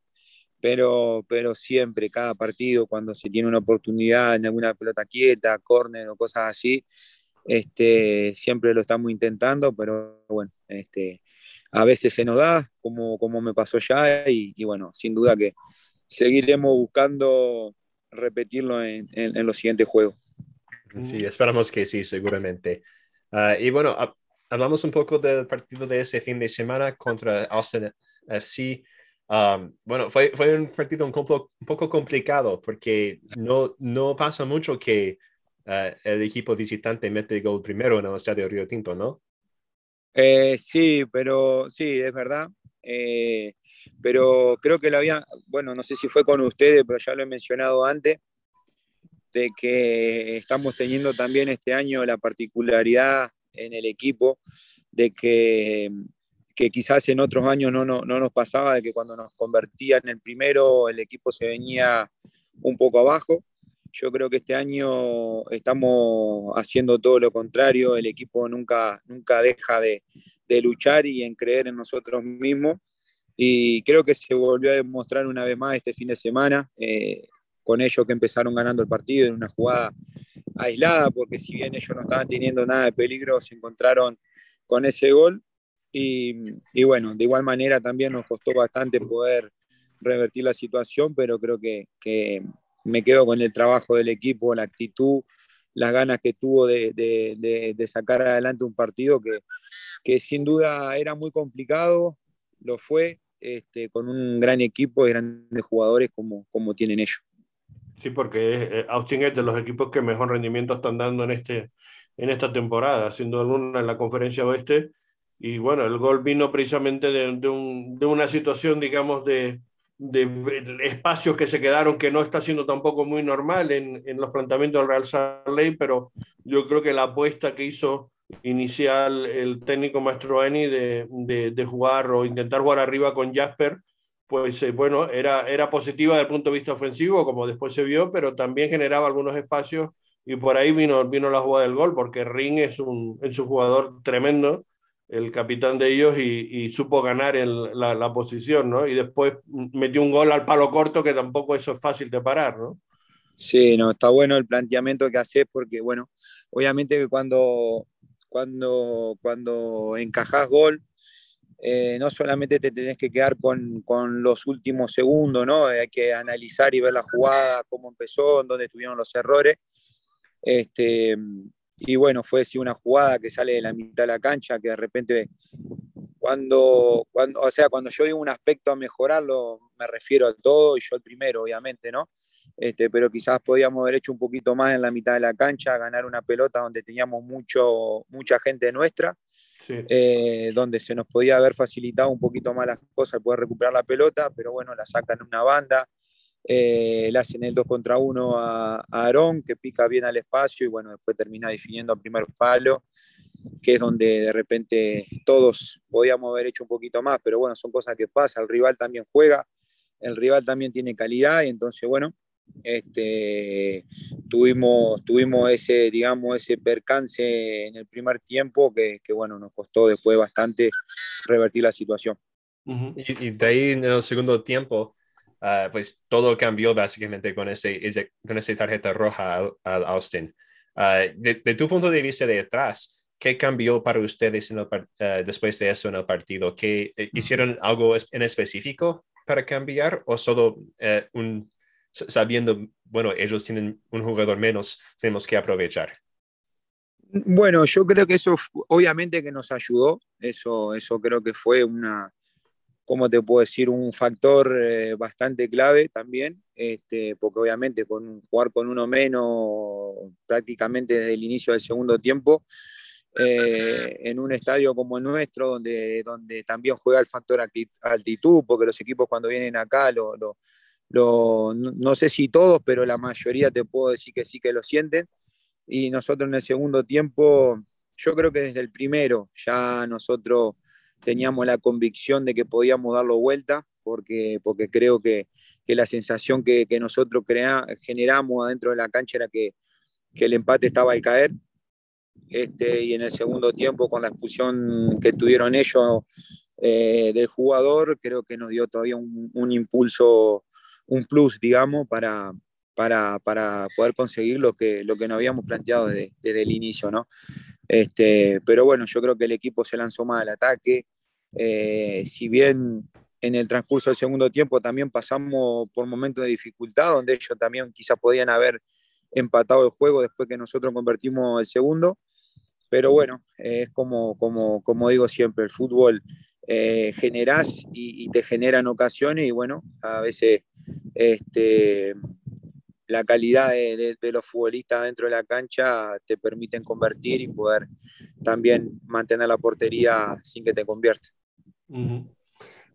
pero, pero siempre, cada partido, cuando se tiene una oportunidad en alguna pelota quieta, córner o cosas así, este, siempre lo estamos intentando, pero bueno, este, a veces se nos da, como, como me pasó ya, y, bueno, sin duda que seguiremos buscando repetirlo en, en, los siguientes juegos. Sí, esperamos que sí, seguramente. Ah, y bueno, hablamos un poco del partido de ese fin de semana contra Austin FC. Um, bueno, fue, fue un partido un, un, poco complicado porque no, no pasa mucho que uh, el equipo visitante mete el gol primero en el estadio Río Tinto, ¿no? Eh, sí, pero sí, es verdad. Eh, pero creo que lo había, bueno, no sé si fue con ustedes, pero ya lo he mencionado antes, de que estamos teniendo también este año la particularidad en el equipo de que que quizás en otros años no, no, no, nos pasaba, de que cuando nos convertía en el primero el equipo se venía un poco abajo. Yo creo que este año estamos haciendo todo lo contrario, el equipo nunca, nunca deja de, de luchar y en creer en nosotros mismos. Y creo que se volvió a demostrar una vez más este fin de semana, eh, con ellos que empezaron ganando el partido en una jugada aislada, porque si bien ellos no estaban teniendo nada de peligro, se encontraron con ese gol y, bueno, de igual manera también nos costó bastante poder revertir la situación, pero creo que, que me quedo con el trabajo del equipo, la actitud, las ganas que tuvo de, de, sacar adelante un partido que, que, sin duda era muy complicado, lo fue, este, con un gran equipo y grandes jugadores como, como tienen ellos. Sí, porque eh, Austin es de los equipos que mejor rendimiento están dando en, este, en esta temporada, siendo alguna en la conferencia oeste y bueno, el gol vino precisamente de, de una situación, digamos, de, de, espacios que se quedaron, que no está siendo tampoco muy normal en, en los planteamientos del Real Salt pero yo creo que la apuesta que hizo inicial el técnico Mastroeni de, de, de jugar o intentar jugar arriba con Jasper, pues eh, bueno, era, era positiva desde el punto de vista ofensivo, como después se vio, pero también generaba algunos espacios y por ahí vino, vino la jugada del gol, porque Ring es un, es un jugador tremendo el capitán de ellos y, supo ganar la, la, posición, ¿no? Y después metió un gol al palo corto que tampoco eso es fácil de parar, ¿no? Sí, no, está bueno el planteamiento que haces porque, bueno, obviamente que cuando, cuando, cuando encajas gol, eh, no solamente te tenés que quedar con, con, los últimos segundos, ¿no? Hay que analizar y ver la jugada, cómo empezó, dónde estuvieron los errores. Este, y bueno, fue sí, una jugada que sale de la mitad de la cancha, que de repente, cuando, cuando, o sea, cuando yo digo un aspecto a mejorarlo, me refiero a todo y yo el primero, obviamente, ¿no? Este, pero quizás podíamos haber hecho un poquito más en la mitad de la cancha, ganar una pelota donde teníamos mucho, mucha gente nuestra, eh, donde se nos podía haber facilitado un poquito más las cosas, poder recuperar la pelota, pero bueno, la sacan una banda, eh, le hacen el 2 contra 1 a, a Aarón, que pica bien al espacio y bueno, después termina definiendo a primer palo, que es donde de repente todos podíamos haber hecho un poquito más, pero bueno, son cosas que pasan, el rival también juega, el rival también tiene calidad y entonces bueno, este, tuvimos, tuvimos ese, digamos, ese percance en el primer tiempo que, que bueno, nos costó después bastante revertir la situación. y, de ahí en el segundo tiempo, uh, pues todo cambió básicamente con ese, ese con esa tarjeta roja al, Austin. Uh, de, de, tu punto de vista de atrás, ¿qué cambió para ustedes en el, uh, después de eso en el partido? ¿Qué, eh, ¿Hicieron algo en específico para cambiar o solo un sabiendo, bueno, ellos tienen un jugador menos, tenemos que aprovechar. Bueno, yo creo que eso obviamente que nos ayudó, eso, eso creo que fue una, ¿cómo te puedo decir? Un factor eh, bastante clave también, este, porque obviamente con jugar con uno menos prácticamente desde el inicio del segundo tiempo, eh, en un estadio como el nuestro, donde, donde también juega el factor altitud, porque los equipos cuando vienen acá no, sé si todos, pero la mayoría te puedo decir que sí que lo sienten. Y nosotros en el segundo tiempo, yo creo que desde el primero ya nosotros teníamos la convicción de que podíamos darlo vuelta, porque, porque creo que, la sensación que, nosotros crea, generamos adentro de la cancha era que, el empate estaba al caer. Este, y en el segundo tiempo, con la expulsión que tuvieron ellos eh, del jugador, creo que nos dio todavía un, un impulso un plus, digamos, para, para, para, poder conseguir lo que, lo que nos habíamos planteado desde, el inicio, ¿no? Este, pero bueno, yo creo que el equipo se lanzó más al ataque. Eh, si bien en el transcurso del segundo tiempo también pasamos por momentos de dificultad, donde ellos también quizás podían haber empatado el juego después que nosotros convertimos el segundo. Pero bueno, es como, como, como digo siempre, el fútbol eh, generás y, y, te generan ocasiones y bueno, a veces este, la calidad de, los futbolistas dentro de la cancha te permiten convertir y poder también mantener la portería sin que te convierta.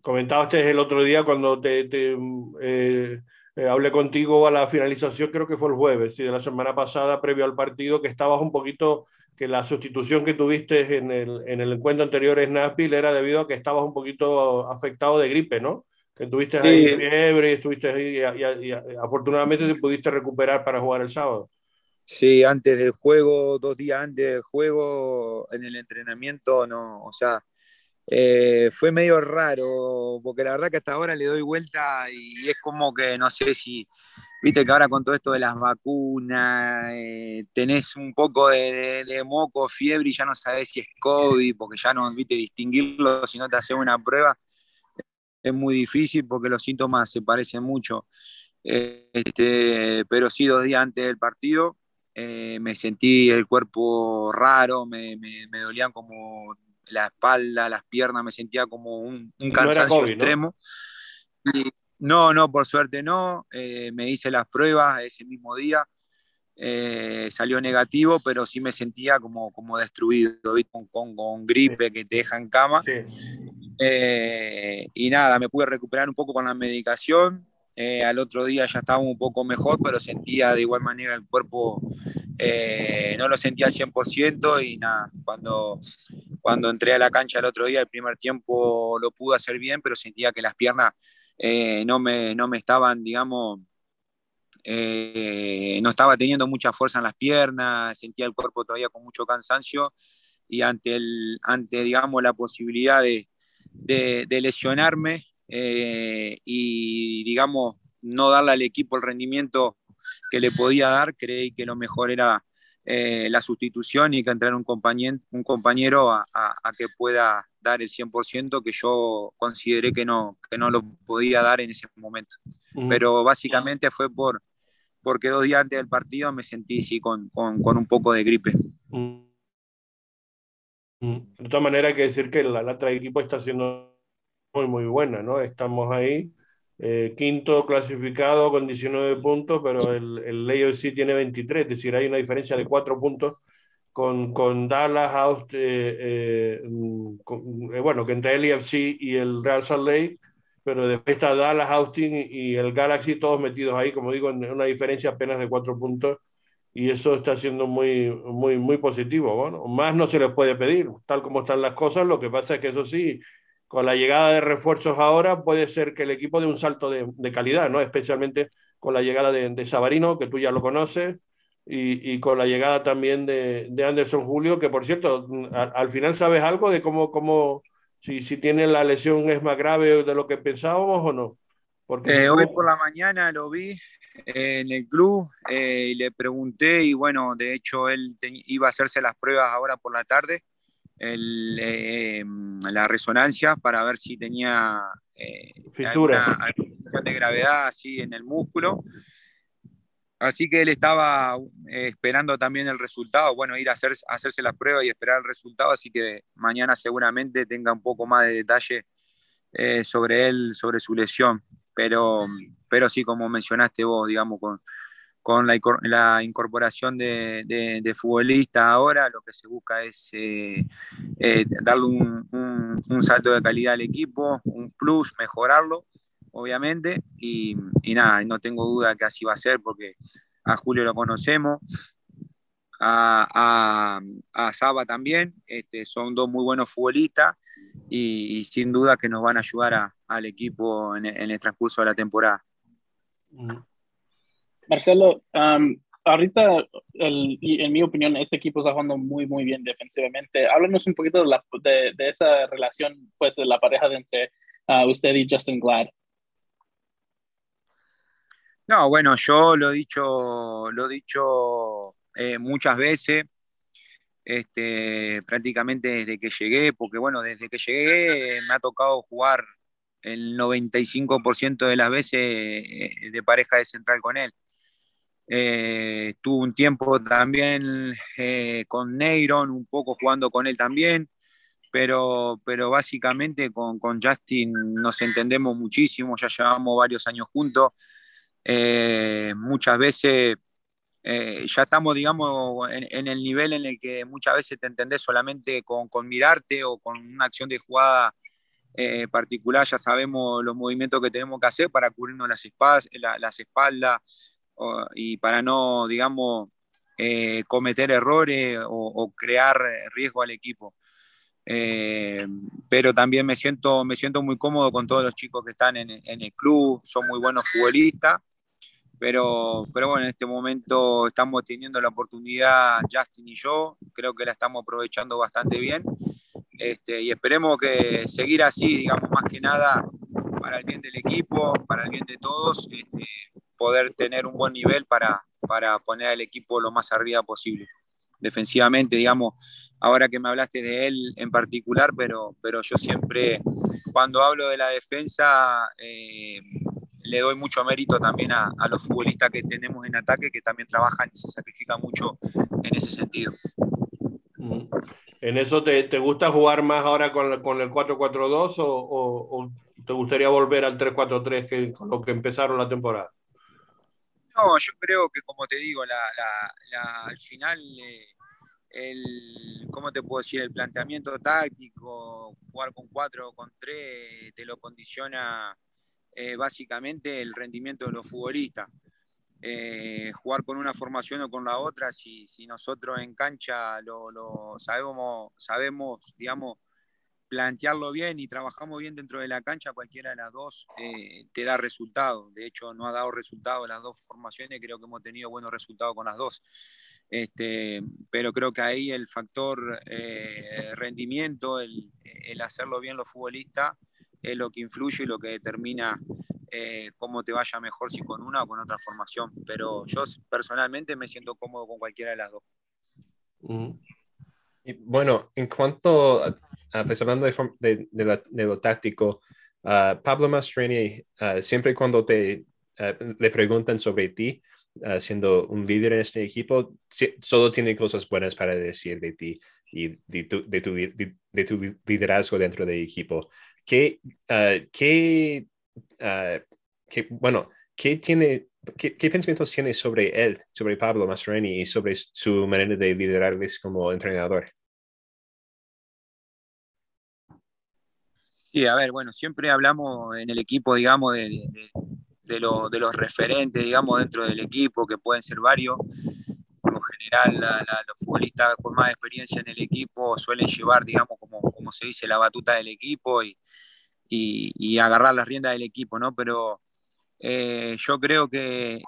Comentaba usted el otro día cuando te, eh, eh, hablé contigo a la finalización, creo que fue el jueves, de la semana pasada, previo al partido, que estabas un poquito, que la sustitución que tuviste en el, en el encuentro anterior en Nashville era debido a que estabas un poquito afectado de gripe, ¿no? Que tuviste ahí fiebre y estuviste ahí y, afortunadamente te pudiste recuperar para jugar el sábado. Sí, antes del juego, dos días antes del juego, en el entrenamiento, no, o sea, eh, fue medio raro, porque la verdad que hasta ahora le doy vuelta y es como que no sé si, viste que ahora con todo esto de las vacunas, eh, tenés un poco de, moco, fiebre y ya no sabés si es COVID, porque ya no, viste, distinguirlo si no te haces una prueba es muy difícil porque los síntomas se parecen mucho. Este, pero sí, dos días antes del partido eh, me sentí el cuerpo raro, me, me, dolían como la espalda, las piernas, me sentía como un, cansancio extremo. ¿no? Y, no, no, por suerte no. Eh, me hice las pruebas ese mismo día. Eh, salió negativo, pero sí me sentía como, como destruido, Con, con, gripe que te deja en cama. Eh, y nada, me pude recuperar un poco con la medicación. Eh, al otro día ya estaba un poco mejor, pero sentía de igual manera el cuerpo, no lo sentía al 100% y nada, cuando, cuando entré a la cancha el otro día, el primer tiempo lo pude hacer bien, pero sentía que las piernas no, me, no me estaban, digamos, eh, no estaba teniendo mucha fuerza en las piernas, sentía el cuerpo todavía con mucho cansancio y ante, el, ante digamos, la posibilidad de, de, lesionarme eh, y, digamos, no darle al equipo el rendimiento que le podía dar, creí que lo mejor era eh, la sustitución y que entrar un compañero, un compañero a, que pueda dar el 100% que yo consideré que no, que no lo podía dar en ese momento. Pero básicamente fue por, porque dos días antes del partido me sentí sí, con, con, con un poco de gripe. De todas maneras, hay que decir que la lata de equipo está siendo muy, muy buena, ¿no? Estamos ahí, eh, quinto clasificado con 19 puntos, pero el, el sí tiene 23, es decir, hay una diferencia de 4 puntos con, con Dallas, eh, eh, mm, eh, bueno, que entre el AFC y el Real Salt Lake pero después está Dallas, Austin y el Galaxy todos metidos ahí, como digo, en una diferencia apenas de cuatro puntos y eso está siendo muy, muy, muy positivo. Bueno, más no se les puede pedir, tal como están las cosas, lo que pasa es que eso sí, con la llegada de refuerzos ahora puede ser que el equipo dé un salto de, de calidad, ¿no? Especialmente con la llegada de, de Sabarino, que tú ya lo conoces, y, y, con la llegada también de, de Anderson Julio, que por cierto, al, al, final sabes algo de cómo, cómo si, si tiene la lesión es más grave de lo que pensábamos o no. Porque eh, hoy por la mañana lo vi en el club eh, y le pregunté y bueno, de hecho él iba a hacerse las pruebas ahora por la tarde, el, eh, la resonancia para ver si tenía fisura, alguna, alguna de gravedad así en el músculo. Así que él estaba esperando también el resultado, bueno, ir a, hacer, a hacerse la prueba y esperar el resultado, así que mañana seguramente tenga un poco más de detalle sobre él, sobre su lesión pero, pero sí, como mencionaste vos, digamos, con, con la, incorporación de, de, de, futbolista ahora, lo que se busca es eh, eh, darle un, salto de calidad al equipo, un plus, mejorarlo, obviamente, y, nada, no tengo duda que así va a ser porque a Julio lo conocemos, a, Saba también, este, son dos muy buenos futbolistas y, sin duda que nos van a ayudar al equipo en, el transcurso de la temporada. Marcelo, ahorita, en mi opinión, este equipo está jugando muy, muy bien defensivamente. Háblanos un poquito de, de, esa relación, pues, de la pareja de entre uh, usted y Justin Glad. No, bueno, yo lo he dicho, lo he dicho eh, muchas veces este, prácticamente desde que llegué, porque bueno, desde que llegué me ha tocado jugar el 95% de las veces eh, de pareja de central con él. Eh, tuve un tiempo también eh, con Neyron, un poco jugando con él también, pero, pero básicamente con, con Justin nos entendemos muchísimo, ya llevamos varios años juntos. Eh, muchas veces eh, ya estamos, digamos, en, en, el nivel en el que muchas veces te entendés solamente con, con mirarte o con una acción de jugada eh, particular, ya sabemos los movimientos que tenemos que hacer para cubrirnos las, espaldas, la, las espaldas o, y para no, digamos, eh, cometer errores o, o, crear riesgo al equipo. Eh, pero también me siento, me siento muy cómodo con todos los chicos que están en, en el club, son muy buenos futbolistas pero, pero bueno, en este momento estamos teniendo la oportunidad, Justin y yo, creo que la estamos aprovechando bastante bien este, y esperemos que seguir así, digamos, más que nada para el bien del equipo, para el bien de todos, este, poder tener un buen nivel para, para poner al equipo lo más arriba posible. Defensivamente, digamos, ahora que me hablaste de él en particular, pero, pero yo siempre, cuando hablo de la defensa, eh, le doy mucho mérito también a, a, los futbolistas que tenemos en ataque, que también trabajan y se sacrifican mucho en ese sentido. Mm. ¿En eso te, te gusta jugar más ahora con, con el 4-4-2 o, o, o, te gustaría volver al 3-4-3 que, con lo que empezaron la temporada? No, yo creo que como te digo, la, la, la, al final, eh, el, ¿cómo te puedo decir? El planteamiento táctico, jugar con 4 o con 3, te lo condiciona eh, básicamente el rendimiento de los futbolistas. Eh, jugar con una formación o con la otra, si, nosotros en cancha lo, sabemos, sabemos, digamos, plantearlo bien y trabajamos bien dentro de la cancha, cualquiera de las dos eh, te da resultado. De hecho, no ha dado resultado las dos formaciones, creo que hemos tenido buenos resultados con las dos. Este, pero creo que ahí el factor eh, rendimiento, el hacerlo bien los futbolistas, es lo que influye y lo que determina eh, cómo te vaya mejor si con una o con otra formación. Pero yo personalmente me siento cómodo con cualquiera de las dos. Mm. Y bueno, en cuanto a, a pues hablando de, de, de, la, de, lo táctico, uh, Pablo Mastrini, uh, siempre cuando te uh, le preguntan sobre ti, siendo un líder en este equipo, si, solo tiene cosas buenas para decir de ti y de tu, de tu, de tu liderazgo dentro del equipo. ¿Qué, uh, qué, uh, qué, bueno, qué tiene, qué, qué, pensamientos tiene sobre él, sobre Pablo Mastroeni y sobre su manera de liderarles como entrenador? Sí, a ver, bueno, siempre hablamos en el equipo, digamos, de, de, de, lo, de los referentes, digamos, dentro del equipo, que pueden ser varios. Por general, la, la, los futbolistas con más experiencia en el equipo suelen llevar, digamos, como, como se dice, la batuta del equipo y, y, agarrar las riendas del equipo, ¿no? Pero eh, yo creo que,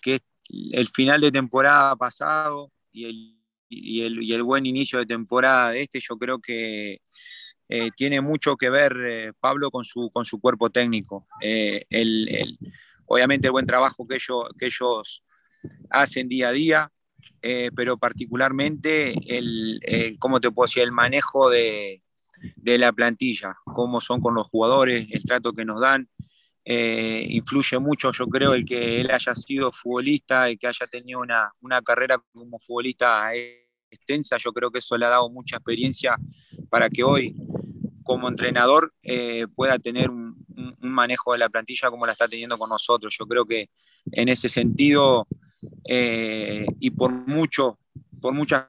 que, el final de temporada pasado y el, y el, y el buen inicio de temporada de este, yo creo que eh, tiene mucho que ver eh, Pablo con su, con su cuerpo técnico. Eh, el, obviamente el buen trabajo que ellos, que ellos hacen día a día, pero particularmente el, ¿cómo te puedo decir? el manejo de, de, la plantilla, cómo son con los jugadores, el trato que nos dan. influye mucho, yo creo, el que él haya sido futbolista, y que haya tenido una, una carrera como futbolista extensa, yo creo que eso le ha dado mucha experiencia para que hoy como entrenador eh, pueda tener un, manejo de la plantilla como la está teniendo con nosotros. Yo creo que en ese sentido eh, y por mucho, por muchas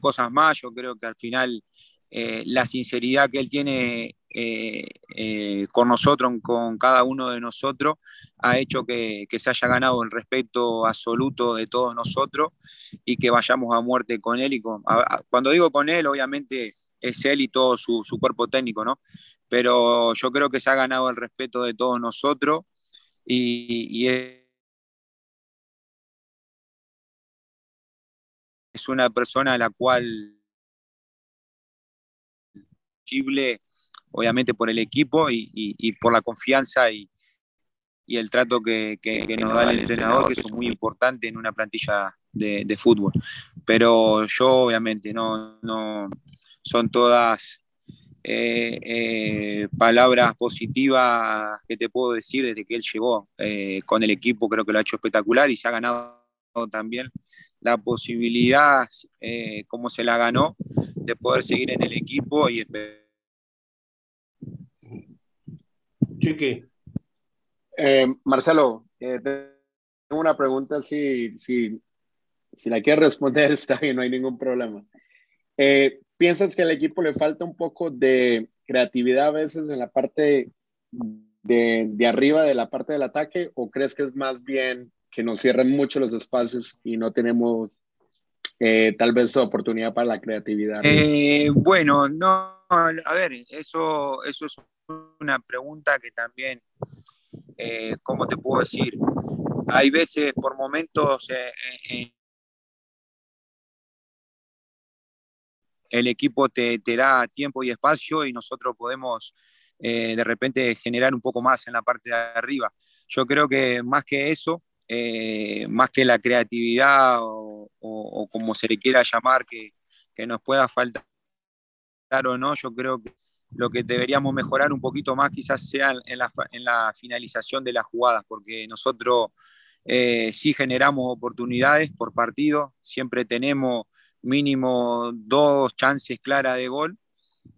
cosas más, yo creo que al final eh, la sinceridad que él tiene con nosotros, con cada uno de nosotros, ha hecho que, se haya ganado el respeto absoluto de todos nosotros y que vayamos a muerte con él. Y cuando digo con él, obviamente es él y todo su, cuerpo técnico, ¿no? Pero yo creo que se ha ganado el respeto de todos nosotros y, es, una persona a la cual obviamente por el equipo y, por la confianza y, el trato que, nos da el entrenador, que es muy importante en una plantilla de, fútbol. Pero yo obviamente no, no, son todas eh, eh, palabras positivas que te puedo decir desde que él llegó eh, con el equipo, creo que lo ha hecho espectacular y se ha ganado también la posibilidad, como se la ganó, de poder seguir en el equipo y Chiqui. Marcelo, tengo una pregunta, si, si, si la quieres responder está bien, no hay ningún problema. Eh, ¿Piensas que al equipo le falta un poco de creatividad a veces en la parte de, de, arriba de la parte del ataque o crees que es más bien que nos cierran mucho los espacios y no tenemos eh, tal vez oportunidad para la creatividad? Eh, bueno, no, a ver, eso, eso es una pregunta que también, eh, ¿cómo te puedo decir? Hay veces, por momentos, el equipo te, da tiempo y espacio y nosotros podemos de repente generar un poco más en la parte de arriba. Yo creo que más que eso, eh, más que la creatividad o, como se le quiera llamar que, nos pueda faltar o no, yo creo que lo que deberíamos mejorar un poquito más quizás sea en la, finalización de las jugadas, porque nosotros eh, sí generamos oportunidades por partido, siempre tenemos mínimo dos chances claras de gol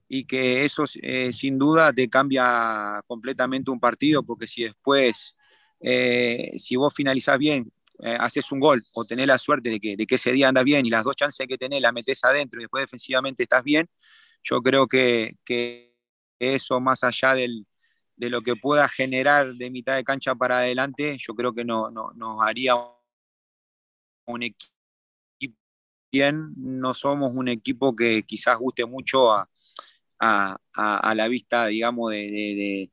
y que eso eh, sin duda te cambia completamente un partido, porque si después, eh, si vos finalizás bien, eh, haces un gol o tenés la suerte de que, de que ese día anda bien y las dos chances que tenés las metés adentro y después defensivamente estás bien, yo creo que, que eso más allá del, de lo que pueda generar de mitad de cancha para adelante, yo creo que no, no, nos haría un equipo bien. No somos un equipo que quizás guste mucho a, la vista, digamos, de,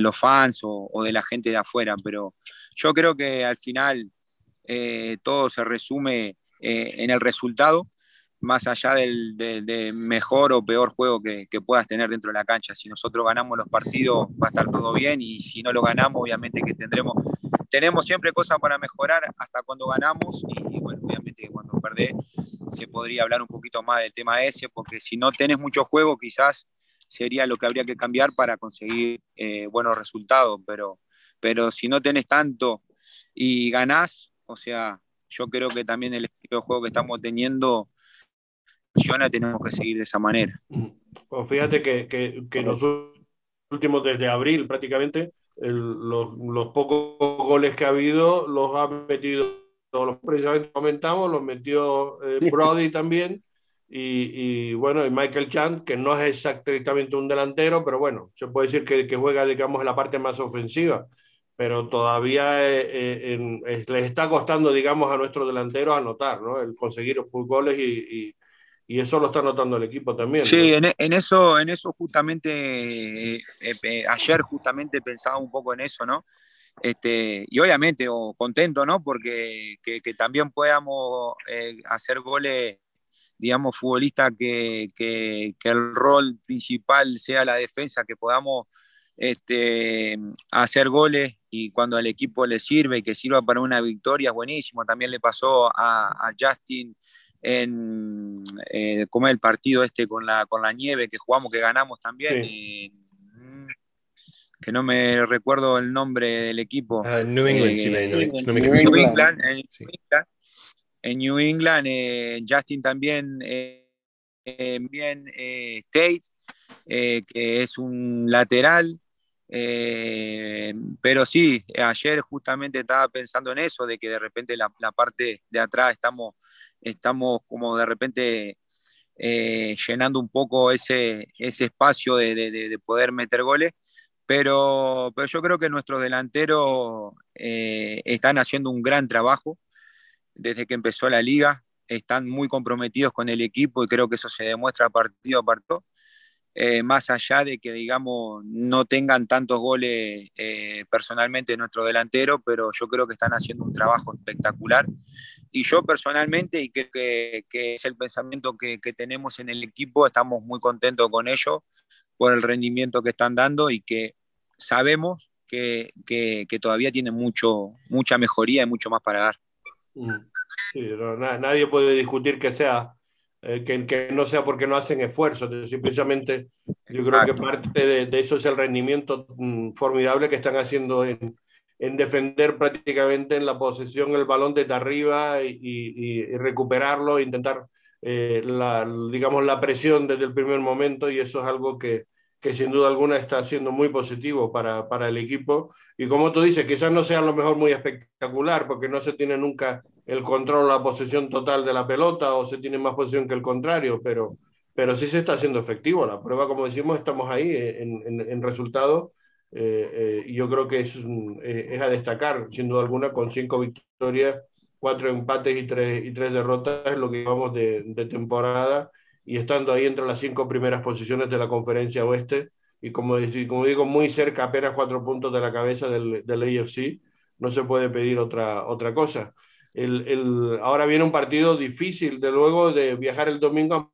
los fans o, de la gente de afuera, pero yo creo que al final eh, todo se resume eh, en el resultado, más allá del, mejor o peor juego que, puedas tener dentro de la cancha. Si nosotros ganamos los partidos va a estar todo bien y si no lo ganamos, obviamente que tendremos, tenemos siempre cosas para mejorar hasta cuando ganamos y, bueno, obviamente cuando perdés se podría hablar un poquito más del tema ese, porque si no tenés mucho juego, quizás sería lo que habría que cambiar para conseguir eh, buenos resultados, pero, pero si no tenés tanto y ganás, o sea, yo creo que también el estilo de juego que estamos teniendo funciona, tenemos que seguir de esa manera. Pues fíjate que, que, los últimos, desde abril prácticamente, los, los pocos goles que ha habido los ha metido los precisamente comentamos, los metió eh, Brody también. Y, y, bueno, y Michael Chant, que no es exactamente un delantero, pero bueno, se puede decir que, que juega, digamos, en la parte más ofensiva, pero todavía eh, eh, les está costando, digamos, a nuestros delanteros anotar, ¿no? El conseguir los goles y, y, y, eso lo está notando el equipo también. Sí, en, en, eso, en eso justamente, ayer justamente pensaba un poco en eso, ¿no? Este, y obviamente, o contento, ¿no? Porque que, también podamos eh, hacer goles, digamos, futbolistas que, que, el rol principal sea la defensa, que podamos este, hacer goles y cuando al equipo le sirve y que sirva para una victoria, es buenísimo. También le pasó a, Justin en eh, como el partido este con la, con la nieve que jugamos, que ganamos también. Que no me recuerdo el nombre del equipo. Ah, New England, sí, New, England, en, New England, eh, Justin también eh, bien Tate, que es un lateral, eh, pero sí, ayer justamente estaba pensando en eso, de que de repente la, parte de atrás estamos, estamos como de repente eh, llenando un poco ese, ese espacio de, poder meter goles. Pero, pero yo creo que nuestros delanteros eh, están haciendo un gran trabajo desde que empezó la liga, están muy comprometidos con el equipo y creo que eso se demuestra partido a partido. Eh, más allá de que, digamos, no tengan tantos goles eh, personalmente nuestro delantero, pero yo creo que están haciendo un trabajo espectacular. Y yo personalmente, y creo que, es el pensamiento que, tenemos en el equipo, estamos muy contentos con ellos por el rendimiento que están dando y que sabemos que, todavía tienen mucho, mucha mejoría y mucho más para dar. Mm. nadie puede discutir que sea eh, que, no sea porque no hacen esfuerzo. Simplemente yo creo que parte de, eso es el rendimiento mm, formidable que están haciendo en, en, defender prácticamente en la posesión el balón desde arriba y, y, recuperarlo, intentar, eh, la, digamos, la presión desde el primer momento y eso es algo que, que sin duda alguna está siendo muy positivo para, para, el equipo. Y como tú dices, quizás no sea a lo mejor muy espectacular porque no se tiene nunca el control, la posesión total de la pelota o se tiene más posesión que el contrario, pero, pero sí se está haciendo efectivo. La prueba, como decimos, estamos ahí en, en, en resultados eh, eh, yo creo que es, eh, es, a destacar, sin duda alguna, con cinco victorias, cuatro empates y tres, y tres derrotas, es lo que llevamos de, temporada y estando ahí entre las cinco primeras posiciones de la conferencia oeste y como, decir, como digo, muy cerca, apenas cuatro puntos de la cabeza del, del AFC, no se puede pedir otra, otra cosa el, el, ahora viene un partido difícil, de luego de viajar el domingo.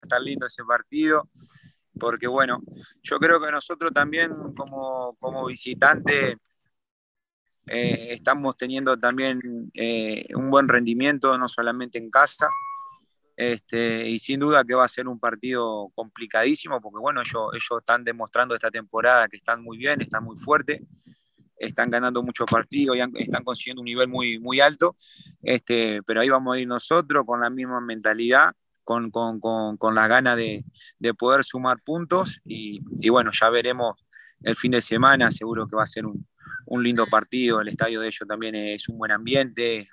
Está lindo ese partido, porque bueno, yo creo que nosotros también como, como visitante eh, estamos teniendo también eh, un buen rendimiento, no solamente en casa, este, y sin duda que va a ser un partido complicadísimo, porque bueno, ellos, ellos están demostrando esta temporada que están muy bien, están muy fuertes están ganando muchos partidos y están consiguiendo un nivel muy, muy alto, este, pero ahí vamos a ir nosotros con la misma mentalidad, con, con, con, con la gana de, de, poder sumar puntos y, y, bueno, ya veremos el fin de semana, seguro que va a ser un, lindo partido, el estadio de ellos también es un buen ambiente,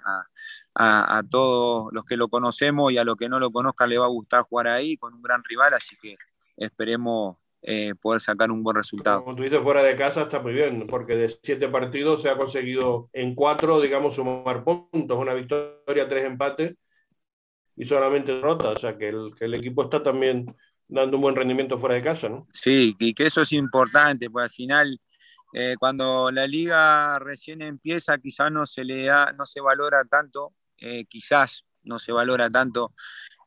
a, todos los que lo conocemos y a los que no lo conozcan le va a gustar jugar ahí con un gran rival, así que esperemos eh, poder sacar un buen resultado. Como tú dices, fuera de casa está muy bien, porque de siete partidos se ha conseguido en cuatro, digamos, sumar puntos, una victoria, tres empates y solamente derrota, o sea que el equipo está también dando un buen rendimiento fuera de casa, ¿no? Sí, y que eso es importante, pues al final, eh, cuando la liga recién empieza, quizás no se le da, no se valora tanto, eh, quizás no se valora tanto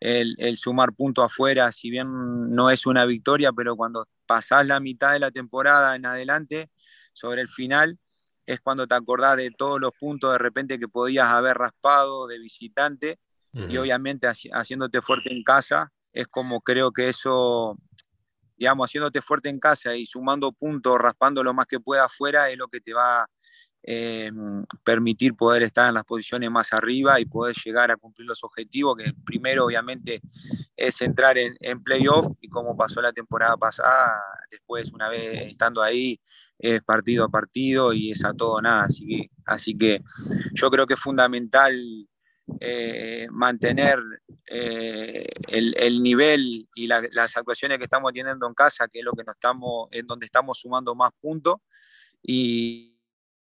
el, sumar puntos afuera, si bien no es una victoria, pero cuando pasás la mitad de la temporada en adelante, sobre el final, es cuando te acordás de todos los puntos de repente que podías haber raspado de visitante y obviamente haciéndote fuerte en casa, es como creo que eso, digamos, haciéndote fuerte en casa y sumando puntos, raspando lo más que pueda afuera, es lo que te va eh, permitir poder estar en las posiciones más arriba y poder llegar a cumplir los objetivos, que primero obviamente es entrar en, en playoff y como pasó la temporada pasada, después una vez estando ahí es partido a partido y es a todo nada, así que, así que yo creo que es fundamental eh, mantener eh, el, el, nivel y las actuaciones que estamos teniendo en casa, que es lo que nos estamos, en donde estamos sumando más puntos y,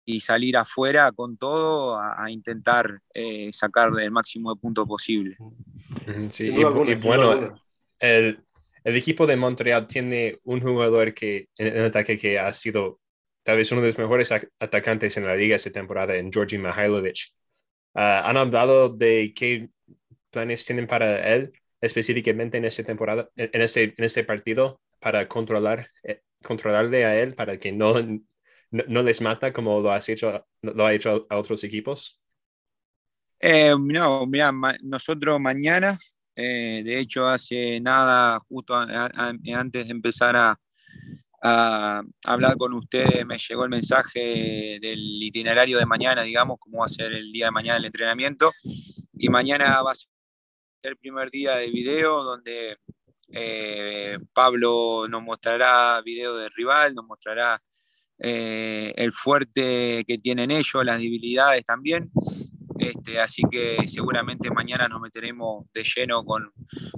y salir afuera con todo a, intentar eh, sacar el máximo de puntos posible. Sí, y, bueno, el, el equipo de Montreal tiene un jugador que en el ataque que ha sido tal vez uno de los mejores atacantes en la liga esta temporada, en Georgi Mihailovic. Ah, ¿Han hablado de qué planes tienen para él específicamente en esta temporada, en este, en este partido, para controlar, eh, controlarle a él, para que no, no, les mata como lo, has hecho, lo ha hecho a otros equipos? Eh, no, mira, nosotros mañana, eh, de hecho hace nada, justo antes de empezar a, a, hablar con ustedes, me llegó el mensaje del itinerario de mañana, digamos, cómo va a ser el día de mañana el entrenamiento. Y mañana va a ser el primer día de video donde eh, Pablo nos mostrará video del rival, nos mostrará eh, el fuerte que tienen ellos, las debilidades también. Este, así que seguramente mañana nos meteremos de lleno con,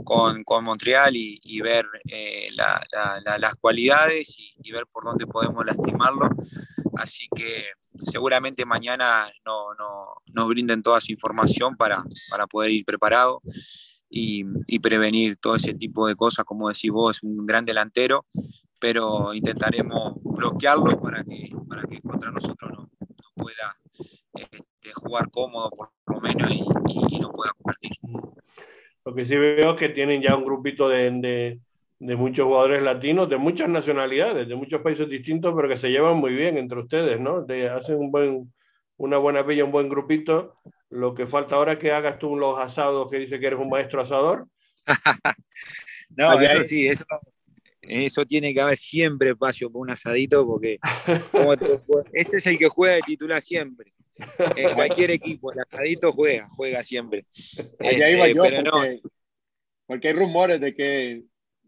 con, Montreal y, ver eh, las cualidades y, ver por dónde podemos lastimarlo. Así que seguramente mañana no, nos brinden toda esa información para, para poder ir preparado y, prevenir todo ese tipo de cosas. Como decís vos, es un gran delantero, pero intentaremos bloquearlo para que, para que contra nosotros no, no pueda jugar cómodo por lo menos y, no pueda compartir. Lo que sí veo es que tienen ya un grupito de, de, muchos jugadores latinos, de muchas nacionalidades, de muchos países distintos, pero que se llevan muy bien entre ustedes, ¿no? De, hacen un buen, una buena pilla, un buen grupito. Lo que falta ahora es que hagas tú los asados, que dice que eres un maestro asador. no, eso sí, eso, eso tiene que haber siempre espacio para un asadito, porque ese es el que juega de titular siempre. En cualquier equipo, el asadito juega, juega siempre. Allá iba este, yo porque, porque, hay rumores de que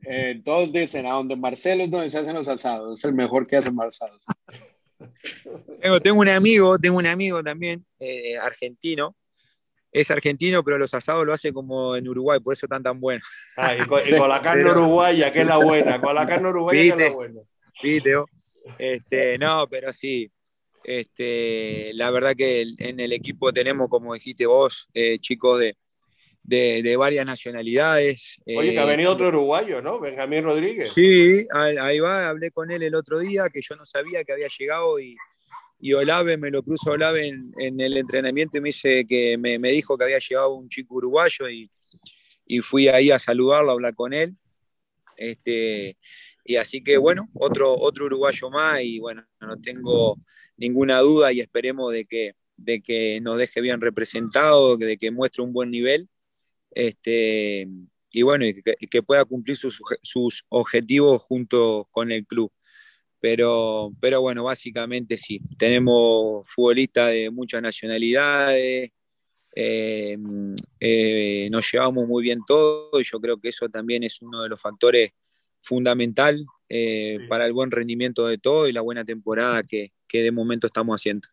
eh, todos dicen a donde Marcelo es donde se hacen los asados, es el mejor que hace asados. Tengo, tengo, un amigo, tengo un amigo también, eh, argentino, es argentino, pero los asados lo hace como en Uruguay, por eso están tan buenos. Ah, y, con, la carne uruguaya, que es la buena, con la carne uruguaya, que es la buena. Este, no, pero sí, este, la verdad que en el equipo tenemos, como dijiste vos, eh, chicos de, de, varias nacionalidades. Oye, que ha eh, venido otro uruguayo, ¿no? Benjamín Rodríguez. Sí, ahí va, hablé con él el otro día, que yo no sabía que había llegado y, y Olave, me lo cruzo Olave en, en, el entrenamiento y me dice que me, me, dijo que había llegado un chico uruguayo y, y, fui ahí a saludarlo, a hablar con él. Este, y así que bueno, otro, otro uruguayo más y bueno, no tengo ninguna duda y esperemos de que, de que nos deje bien representado, de que muestre un buen nivel. Este, y bueno, y que, pueda cumplir sus, objetivos junto con el club. Pero, pero bueno, básicamente sí, tenemos futbolistas de muchas nacionalidades, eh, eh, nos llevamos muy bien todos y yo creo que eso también es uno de los factores fundamental eh, para el buen rendimiento de todo y la buena temporada que, que de momento estamos haciendo.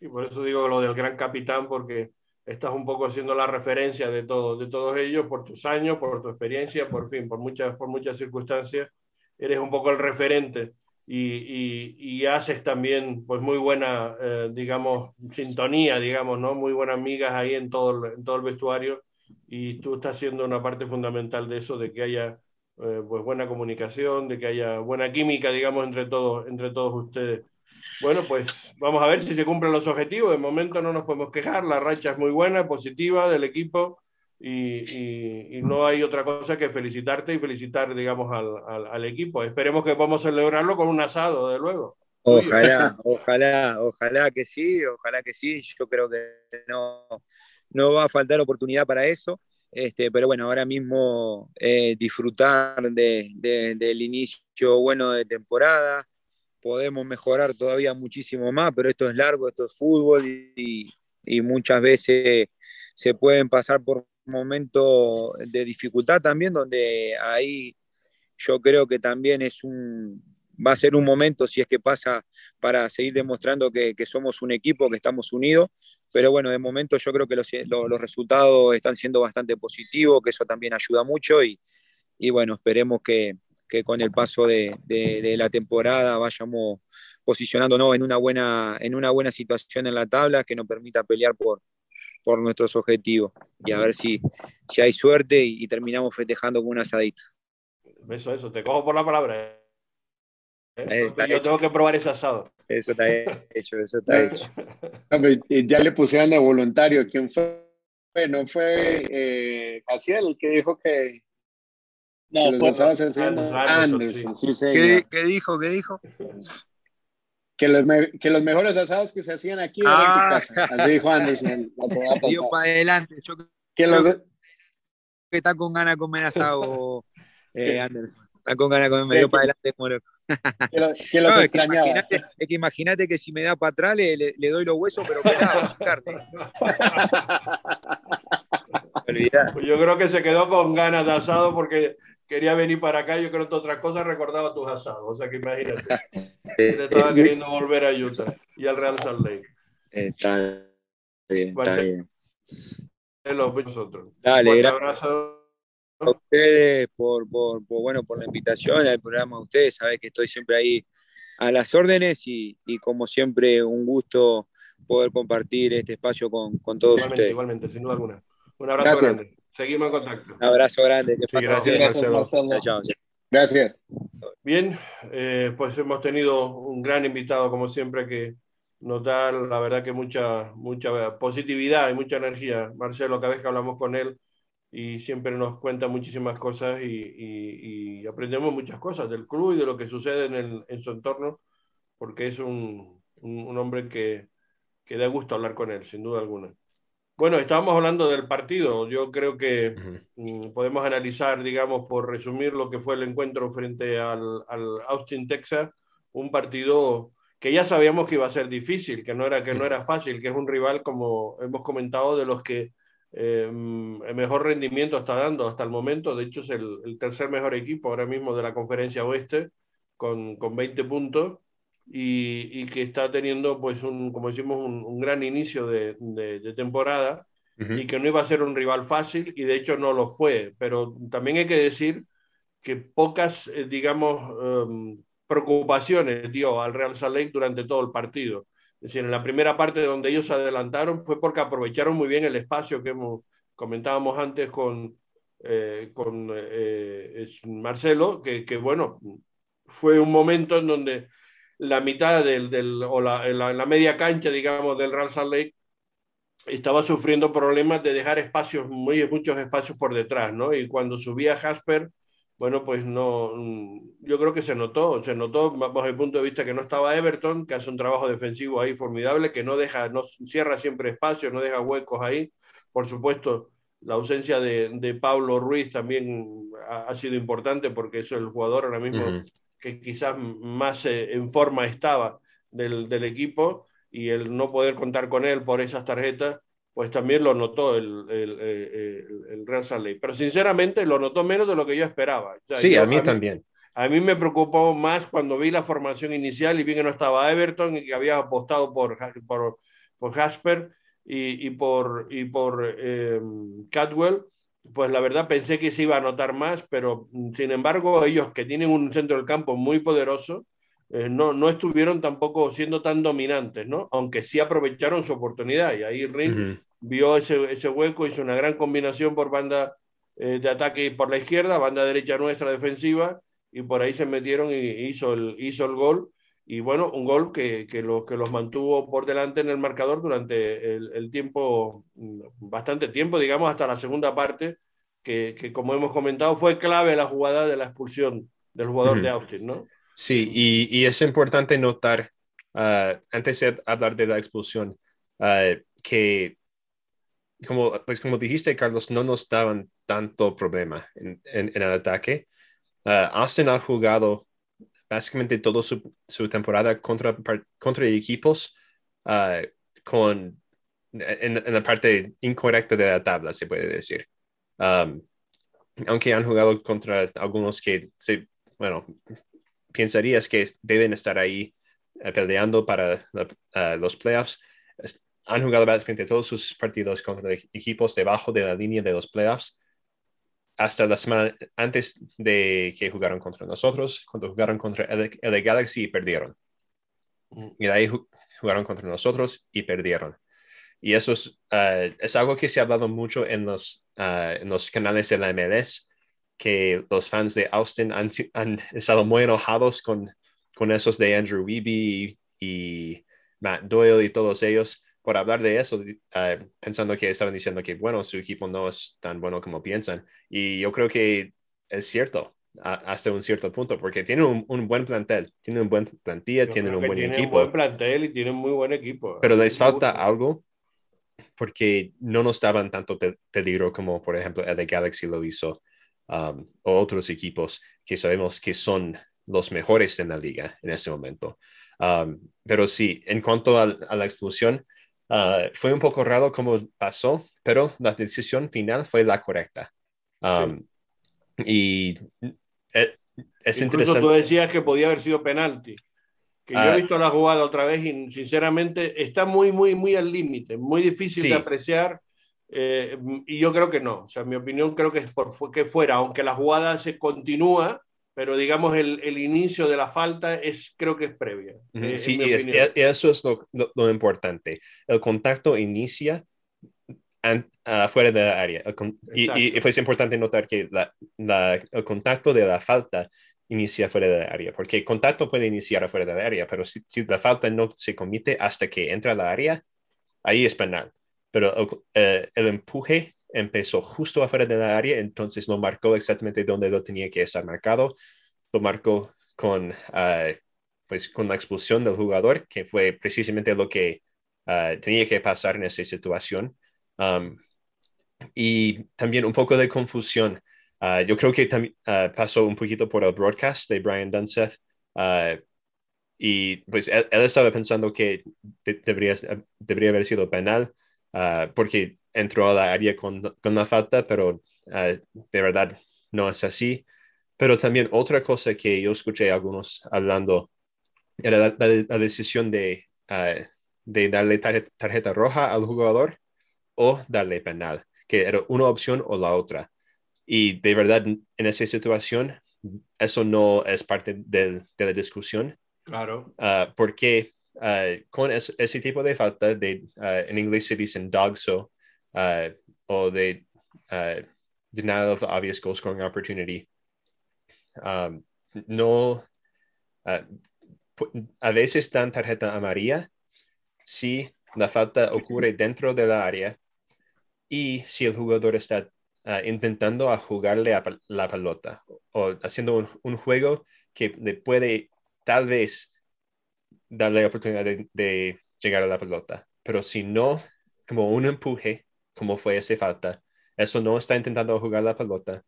Y por eso digo lo del gran capitán, porque estás un poco haciendo la referencia de, todo, de todos ellos por tus años, por tu experiencia, por fin, por muchas, por muchas circunstancias. Eres un poco el referente y, y, haces también pues muy buena, eh, digamos, sintonía, digamos, ¿no? Muy buenas amigas ahí en todo, el, en todo el vestuario y tú estás siendo una parte fundamental de eso, de que haya eh, pues buena comunicación, de que haya buena química, digamos, entre todos, entre todos ustedes. Bueno, pues vamos a ver si se cumplen los objetivos. De momento no nos podemos quejar, la racha es muy buena, positiva del equipo y, y, no hay otra cosa que felicitarte y felicitar, digamos, al, al, equipo. Esperemos que podamos celebrarlo con un asado, de luego. Ojalá, ojalá, ojalá que sí, ojalá que sí. Yo creo que no, no va a faltar oportunidad para eso. Este, pero bueno, ahora mismo eh, disfrutar de, del inicio bueno de temporada, podemos mejorar todavía muchísimo más, pero esto es largo, esto es fútbol y, muchas veces se pueden pasar por momentos de dificultad también, donde ahí yo creo que también es un, va a ser un momento, si es que pasa, para seguir demostrando que, somos un equipo, que estamos unidos. Pero bueno, de momento yo creo que los, resultados están siendo bastante positivos, que eso también ayuda mucho y, y bueno, esperemos que, que con el paso de, de, la temporada vayamos posicionándonos en una, buena, en una buena situación en la tabla que nos permita pelear por, por nuestros objetivos y a ver si, si hay suerte y, terminamos festejando con un asadito. Eso, eso, te cojo por la palabra. ¿eh? Yo tengo que probar ese asado. Eso está hecho, eso está hecho. ya le pusieron de voluntario. ¿Quién fue? No fue eh, el que dijo que, no, los asados se hacían Anderson. Sí. ¿Qué, ¿Qué, dijo? ¿Qué dijo? Que los, que los mejores asados que se hacían aquí eran ah. tu casa. Así dijo Anderson. Dio para adelante. Yo que, los... que está con ganas de comer asado eh, Anderson. Está con ganas de comer, me dio para adelante como que, lo, que los no, extrañaba. Es que imagínate que, si me da para atrás le, le, doy los huesos, pero pelado, carne. Yo creo que se quedó con ganas de asado porque quería venir para acá. Yo creo que otra cosa recordaba tus asados. O sea que imagínate. Le estaba queriendo volver a Utah y al Real Salt Lake. Está bien, está bien. Nosotros. Dale, Un abrazo a ustedes por, por, bueno, por la invitación al programa. Ustedes saben que estoy siempre ahí a las órdenes y, y como siempre un gusto poder compartir este espacio con, con todos igualmente, ustedes. Igualmente, sin duda alguna. Un abrazo grande. Seguimos en contacto. Un abrazo grande. gracias, Marcelo. Chao, Gracias. Bien, eh, pues hemos tenido un gran invitado, como siempre, que nos da la verdad que mucha, mucha positividad y mucha energía. Marcelo, cada vez que hablamos con él, y siempre nos cuenta muchísimas cosas y, aprendemos muchas cosas del club y de lo que sucede en, en su entorno, porque es un, un, hombre que, que, da gusto hablar con él, sin duda alguna. Bueno, estábamos hablando del partido. Yo creo que mm, podemos analizar, digamos, por resumir lo que fue el encuentro frente al, al, Austin, Texas, un partido que ya sabíamos que iba a ser difícil, que no era, que no era fácil, que es un rival, como hemos comentado, de los que eh, el mejor rendimiento está dando hasta el momento. De hecho, es el, tercer mejor equipo ahora mismo de la conferencia oeste, con, con 20 puntos, y, y, que está teniendo, pues, un, como decimos, un, un gran inicio de, de, temporada, y que no iba a ser un rival fácil, y de hecho no lo fue. Pero también hay que decir que pocas, eh, digamos, um, preocupaciones dio al Real Salt Lake durante todo el partido. Es decir, en la primera parte donde ellos se adelantaron fue porque aprovecharon muy bien el espacio que hemos, comentábamos antes con, eh, con eh, Marcelo, que, que, bueno, fue un momento en donde la mitad del, del o la, la, media cancha, digamos, del Real Salt Lake estaba sufriendo problemas de dejar espacios, muy, muchos espacios por detrás, ¿no? Y cuando subía Jasper, bueno, pues no, mm, yo creo que se notó, se notó bajo el punto de vista que no estaba Everton, que hace un trabajo defensivo ahí formidable, que no deja, no cierra siempre espacios, no deja huecos ahí. Por supuesto, la ausencia de, de Pablo Ruiz también ha, ha, sido importante porque es el jugador ahora mismo uh -huh. que quizás más eh, en forma estaba del, del equipo y el no poder contar con él por esas tarjetas pues también lo notó el, el, el, el Real Salt Lake. Pero sinceramente lo notó menos de lo que yo esperaba. O sea, sí, yo, a mí también. A mí me preocupó más cuando vi la formación inicial y vi que no estaba Everton y que había apostado por, por, por Jasper y, y, por, y por eh, Catwell. Pues la verdad pensé que se iba a notar más, pero sin embargo ellos que tienen un centro del campo muy poderoso, eh, no, no estuvieron tampoco siendo tan dominantes, ¿no? Aunque sí aprovecharon su oportunidad y ahí Ring uh -huh vio ese, ese, hueco, hizo una gran combinación por banda eh, de ataque por la izquierda, banda derecha nuestra defensiva, y por ahí se metieron y hizo el, hizo el gol. Y bueno, un gol que, que, lo, que los mantuvo por delante en el marcador durante el, el tiempo, bastante tiempo, digamos, hasta la segunda parte, que, que, como hemos comentado fue clave la jugada de la expulsión del jugador uh -huh. de Austin, ¿no? Sí, y, y es importante notar, uh, antes de hablar de la expulsión, uh, que como, pues como dijiste, Carlos, no nos daban tanto problema en, en, en el ataque. Uh, Austin ha jugado básicamente toda su, su, temporada contra, contra equipos uh, con, en, en, la parte incorrecta de la tabla, se puede decir. Um, aunque han jugado contra algunos que, se, bueno, pensarías que deben estar ahí uh, peleando para la, los playoffs han jugado básicamente todos sus partidos contra equipos debajo de la línea de los playoffs hasta la semana antes de que jugaron contra nosotros, cuando jugaron contra el, el Galaxy y perdieron. Y de ahí jugaron contra nosotros y perdieron. Y eso es, uh, es algo que se ha hablado mucho en los, uh, en los canales de la MLS, que los fans de Austin han, han estado muy enojados con, con esos de Andrew Weeby y, Matt Doyle y todos ellos por hablar de eso, uh, pensando que estaban diciendo que, bueno, su equipo no es tan bueno como piensan. Y yo creo que es cierto hasta un cierto punto, porque tienen un, un, buen plantel, tienen un buen plantilla, tienen un buen equipo. un buen plantel y tienen muy buen equipo. Pero les falta algo porque no nos daban tanto peligro como, por ejemplo, el de Galaxy lo hizo, um, o otros equipos que sabemos que son los mejores en la liga en ese momento. Um, pero sí, en cuanto a, a la explosión, uh, fue un poco raro cómo pasó, pero la decisión final fue la correcta. Um, y eh, es Incluso interesante. tú decías que podía haber sido penalti. Que yo Ah. he visto la jugada otra vez y sinceramente está muy, muy, muy al límite, muy difícil Sí. de apreciar. eh, y yo creo que no. O sea, mi opinión creo que es por que fuera, aunque la jugada se continúa, pero digamos el, el inicio de la falta es, creo que es previa. Eh, Sí, es- eso es lo, lo- lo importante. El contacto inicia afuera de la área. Con- y, y, pues es importante notar que la- la- el contacto de la falta inicia fuera de la área, porque el contacto puede iniciar afuera de la área, pero si, si la falta no se comete hasta que entra a la área, ahí es penal. Pero el, eh, el empuje empezó justo afuera de la área, entonces lo marcó exactamente donde lo tenía que estar marcado. Lo marcó con, ah, pues, con la expulsión del jugador, que fue precisamente lo que ah, tenía que pasar en esa situación. Y también un poco de confusión. Ah, yo creo que también pasó un poquito por el broadcast de Brian Dunseth. y pues él, él estaba pensando que de- debería, debería haber sido penal ah, porque entró a la área con, con la falta, pero ah, de verdad no es así. Pero también otra cosa que yo escuché a algunos hablando era la, la- la decisión de, ah, de darle tarjeta, tarjeta roja al jugador o darle penal, que era una opción o la otra. Y de verdad, en esa situación, eso no es parte del- de la discusión, Claro. ah, porque ah, con es- ese tipo de falta, de, ah, en inglés se dicen dogso, ah, o de ah, denial of the obvious goal scoring opportunity, um, no, a veces dan tarjeta amarilla si la falta ocurre dentro de la área y si el jugador está intentando a jugarle a la pelota o haciendo un juego que le puede tal vez darle la oportunidad de, de llegar a la pelota. Pero si no, como un empuje, como fue esa falta, eso no está intentando jugar la pelota,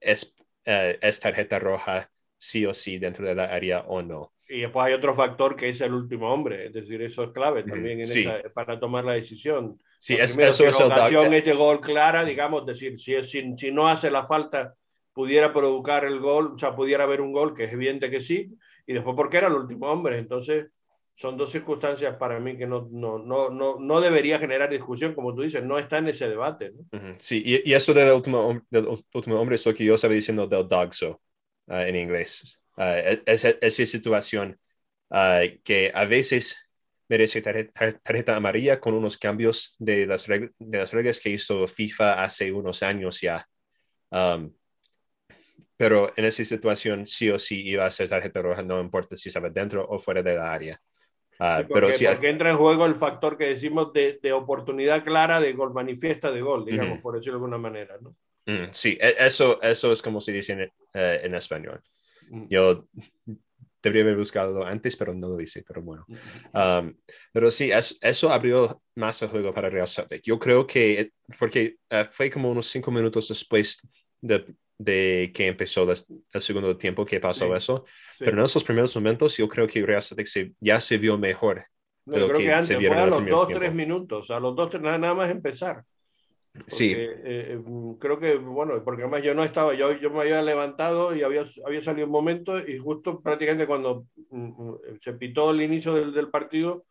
es, eh, es tarjeta roja sí o sí dentro de la área o no. Y después hay otro factor que es el último hombre, es decir, eso es clave también en Sí. esa- para tomar la decisión. Sí, es- primero, eso si es el dog- ocasión es de gol clara, digamos, decir, si, es- si, si no hace la falta, pudiera provocar el gol, o sea, pudiera haber un gol, que es evidente que sí, y después porque era el último hombre. Entonces, son dos circunstancias para mí que no, no, no, no, no debería generar discusión, como tú dices, no está en ese debate. ¿no? Ujú, Sí, y, y eso del último, del último hombre es lo que yo estaba diciendo del dogso ah, en inglés. Ah, es- es- esa situación ah, que a veces merece tarjeta, tar- tarjeta amarilla con unos cambios de las, de las reglas que hizo FIFA hace unos años ya. Um, pero en esa situación sí o sí iba a ser tarjeta roja, no importa si estaba dentro o fuera de la área. Ah, Sí, porque, pero sí, porque entra en juego el factor que decimos de, de oportunidad clara de gol, manifiesta de gol, digamos, por decirlo de alguna manera. ¿no? Mm, sí, e- eso, eso es como se dice en, eh, en español. Mm. Yo debería haber buscado antes, pero no lo hice, pero bueno. Um, pero sí, es- eso abrió más el juego para Real Lake. Yo creo que, porque eh, fue como unos cinco minutos después de, de que empezó la- el segundo tiempo que pasó Sí, eso, Sí. pero en esos primeros momentos yo creo que Real Lake se- ya se vio mejor. No, de yo lo creo que que antes se fue vieron a los dos, tiempo. tres minutos, a los dos, tres, nada, nada más empezar. Sí. Porque, eh, eh, creo que, bueno, porque además yo no estaba, yo, yo me había levantado y había, había salido un momento y justo prácticamente cuando mm, mm, se pitó el inicio del, del partido,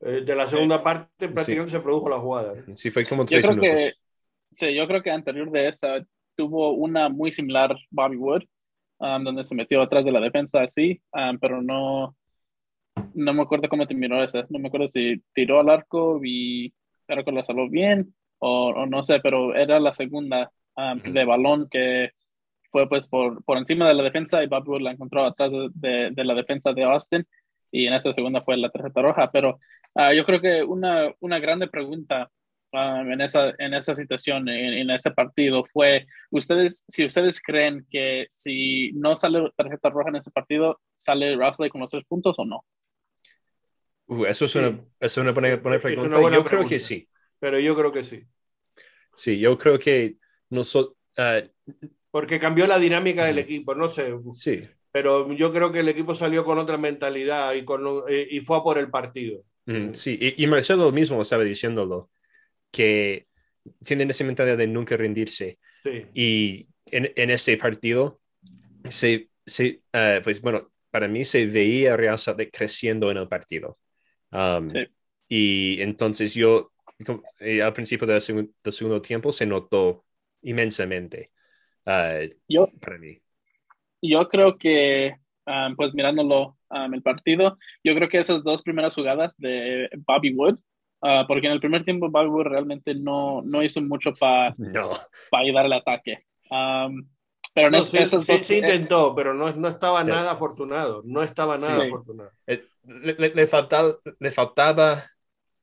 eh, de la Sí. segunda parte, prácticamente se produjo la jugada. Sí, fue como Yo tres creo minutos. que, sí, yo creo que anterior de esa tuvo una muy similar Bobby Wood, um, donde se metió atrás de la defensa así, um, pero no, no me acuerdo cómo terminó esa. No me acuerdo si tiró al arco y el arco la salvó bien o, o no sé, pero era la segunda um, de balón que, fue pues por, por encima de la defensa y Bobby Wood la encontró atrás de, de, la defensa de Austin y en esa segunda fue la tarjeta roja. Pero uh, yo creo que una, una grande pregunta um, en, esa, en esa situación, en, en, ese partido, fue, ustedes, si ustedes creen que si no sale tarjeta roja en ese partido, ¿sale Rousley con los tres puntos o no? Uh, eso es una, es una buena, buena pregunta. yo creo que sí. Pero yo creo que sí. Sí, yo creo que nosotros... Uh, porque cambió la dinámica del equipo, no sé. Sí. Pero yo creo que el equipo salió con otra mentalidad y, con, eh, y fue a por el partido. Sí, y, Marcelo mismo estaba diciéndolo, que tienen esa mentalidad de nunca rendirse. Sí. Y en, en ese partido, se, se uh, pues bueno, para mí se veía Real Salt creciendo en el partido. Um, sí. Y entonces yo, eh, al principio del segundo, del segundo tiempo, se notó inmensamente. Uh, yo, para mí. Yo creo que, um, pues mirándolo um, el partido, yo creo que esas dos primeras jugadas de Bobby Wood, uh, porque en el primer tiempo Wood realmente no, no hizo mucho para no. pa ayudar al ataque. Um, pero no, sí, esas sí, dos, sí intentó, pero no, no estaba nada afortunado. No estaba nada Sí. afortunado. Eh, Le, le- le faltaba, le faltaba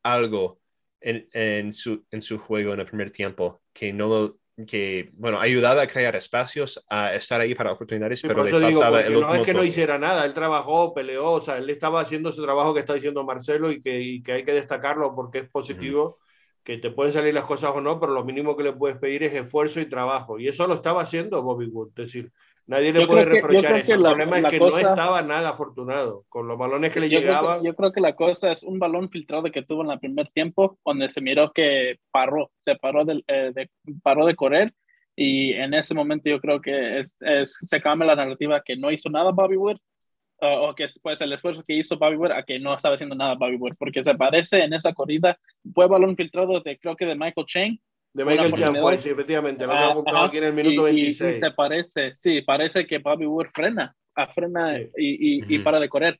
algo en, en, su, en su juego en el primer tiempo que no lo- que bueno ayudaba a crear espacios a estar ahí para oportunidades Sí, pero le digo, faltaba el no es que no hiciera nada, él trabajó, peleó, o sea, él estaba haciendo ese trabajo que está diciendo Marcelo y que, y que hay que destacarlo porque es positivo, que te pueden salir las cosas o no, pero lo mínimo que le puedes pedir es esfuerzo y trabajo. Y eso lo estaba haciendo Bobby Wood, es decir, nadie le Yo puede creo que- reprochar creo eso. que El la- problema la es que cosa- no estaba nada afortunado con los balones que le yo, creo llegaban. que, yo creo que la cosa es un balón filtrado que tuvo en el primer tiempo, donde se miró que paró, se paró de, eh, de- paró de correr. Y en ese momento yo creo que es, es- se cambia la narrativa que no hizo nada Bobby Wood, o- o que pues el esfuerzo que hizo Bobby Wood a que no estaba haciendo nada Bobby Wood, porque se parece en esa corrida, fue balón filtrado de creo que de Michael Chang, De Michael fue, sí, efectivamente, lo Ah, había apuntado ajá. aquí en el minuto y, y- y 26. se parece, sí, parece que Bobby Wood frena, ah, frena Sí. y, y, y Ujú. para de correr.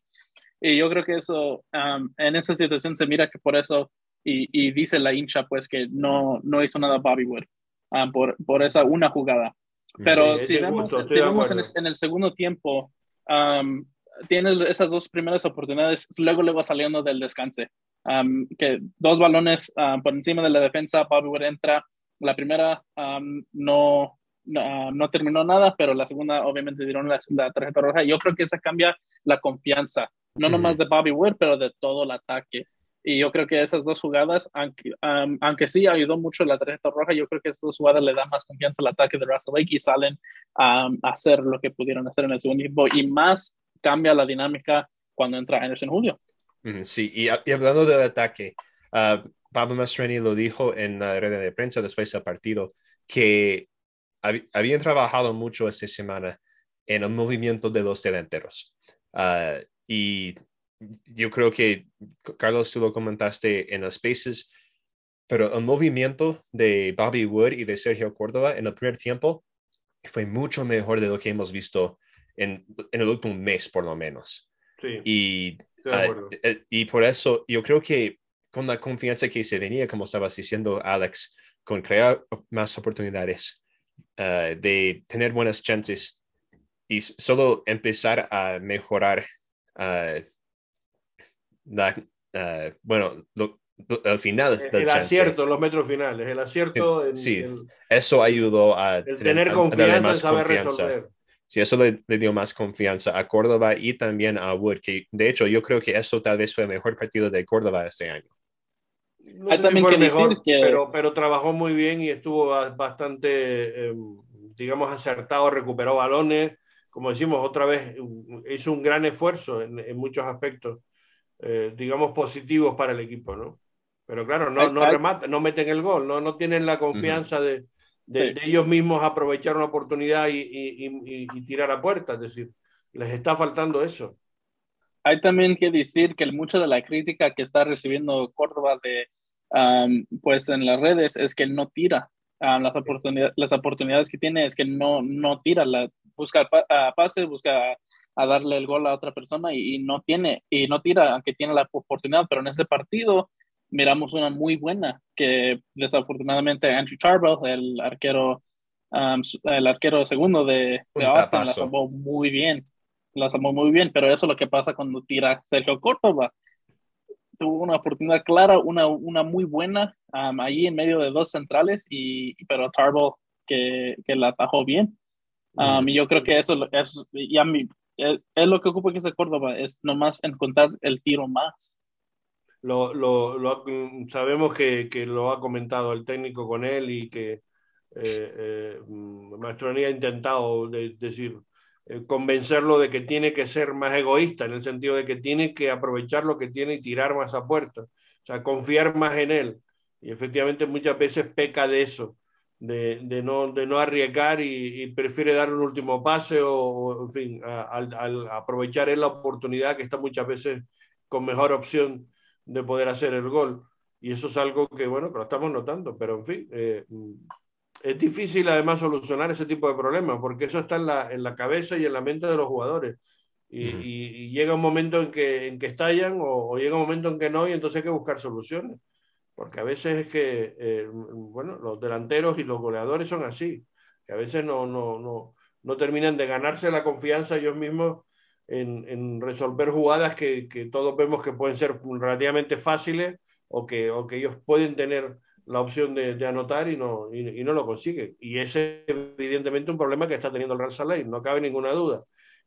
Y yo creo que eso, um, en esa situación se mira que por eso, y, y dice la hincha, pues que no, no hizo nada Bobby Wood ah, por, por esa una jugada. Pero Sí, si vemos, estoy si vemos en, el, en el segundo tiempo, um, tienes esas dos primeras oportunidades, luego, luego saliendo del descanso. Um, que dos balones um, por encima de la defensa, Bobby Wood entra. La primera um, no, no, no terminó nada, pero la segunda obviamente dieron la, la tarjeta roja. Yo creo que esa cambia la confianza, no Ujú. nomás de Bobby Wood, pero de todo el ataque. Y yo creo que esas dos jugadas, aunque, um, aunque sí ayudó mucho la tarjeta roja, yo creo que estas dos jugadas le dan más confianza al ataque de Russell Lake y salen um, a hacer lo que pudieron hacer en el segundo tiempo. Y más cambia la dinámica cuando entra Anderson Julio. Sí, y, y hablando del ataque, ah, Pablo Mastreni lo dijo en la red de prensa después del partido, que hab- habían trabajado mucho esta semana en el movimiento de los delanteros. Ah, y yo creo que, Carlos, tú lo comentaste en los spaces, pero el movimiento de Bobby Wood y de Sergio Córdoba en el primer tiempo fue mucho mejor de lo que hemos visto en, en el último mes, por lo menos. Sí, Y Ah, acuerdo. eh, y por eso yo creo que con la confianza que se venía, como estabas diciendo, Alex, con crear más oportunidades, eh, de tener buenas chances y solo empezar a mejorar eh, la, eh, bueno, lo- al final el chance. acierto los metros finales, el acierto en, Sí. en- Eso ayudó a, el tener a darle confianza en más saber confianza. resolver. Sí, eso le, le dio más confianza a Córdoba y también a Wood, que de hecho yo creo que eso tal vez fue el mejor partido de Córdoba este año. No Hay si también que decir mejor, que- pero, pero trabajó muy bien y estuvo ba- bastante, eh, digamos, acertado, recuperó balones. Como decimos, otra vez hizo un gran esfuerzo en, en muchos aspectos, eh, digamos, positivos para el equipo, ¿no? Pero claro, no, no rematan, no meten el gol, no, no tienen la confianza de, de- Sí. de ellos mismos aprovechar una oportunidad y, y- y- y tirar a puerta. Es decir, les está faltando eso. Hay también que decir que mucha de la crítica que está recibiendo Córdoba de, um, pues en las redes es que no tira. Um, las, oportunidades, las oportunidades que tiene es que no, no tira, la, busca pa- a pases, busca a, a darle el gol a otra persona y, y no tiene, y no tira, aunque tiene la oportunidad, pero en este partido miramos una muy buena que desafortunadamente Andrew Charbel, el arquero el arquero segundo de, de Austin la salvó muy bien. La salvó muy bien, pero eso es lo que pasa cuando tira Sergio Córdoba. Tuvo una oportunidad clara, una, una muy buena ahí en medio de dos centrales, y, pero Tarbo que, que la atajó bien. y yo creo que eso, es, ya mi, es, lo que ocupa que se Córdoba, es nomás encontrar el tiro más. Lo, lo, lo, sabemos que, que, lo ha comentado el técnico con él y que eh, eh, ha intentado decir, eh, convencerlo de que tiene que ser más egoísta, en el sentido de que tiene que aprovechar lo que tiene y tirar más a puerta, o sea, confiar más en él. Y efectivamente muchas veces peca de eso, de, de, no, de no, arriesgar y, prefiere dar un último pase o, en fin, al aprovechar la oportunidad que está muchas veces con mejor opción de poder hacer el gol. Y eso es algo que, bueno, que lo estamos notando, pero en fin, eh, es difícil además solucionar ese tipo de problemas, porque eso está en la, en la cabeza y en la mente de los jugadores. Y, y, llega un momento en que, en que estallan o, o, llega un momento en que no, y entonces hay que buscar soluciones. Porque a veces es que, eh, bueno, los delanteros y los goleadores son así, que a veces no, no, no, no terminan de ganarse la confianza ellos mismos en, en resolver jugadas que, que, todos vemos que pueden ser relativamente fáciles o que, o que ellos pueden tener la opción de, de anotar y no, y, y, no lo consigue. Y ese es evidentemente un problema que está teniendo el Real Salais, no cabe ninguna duda.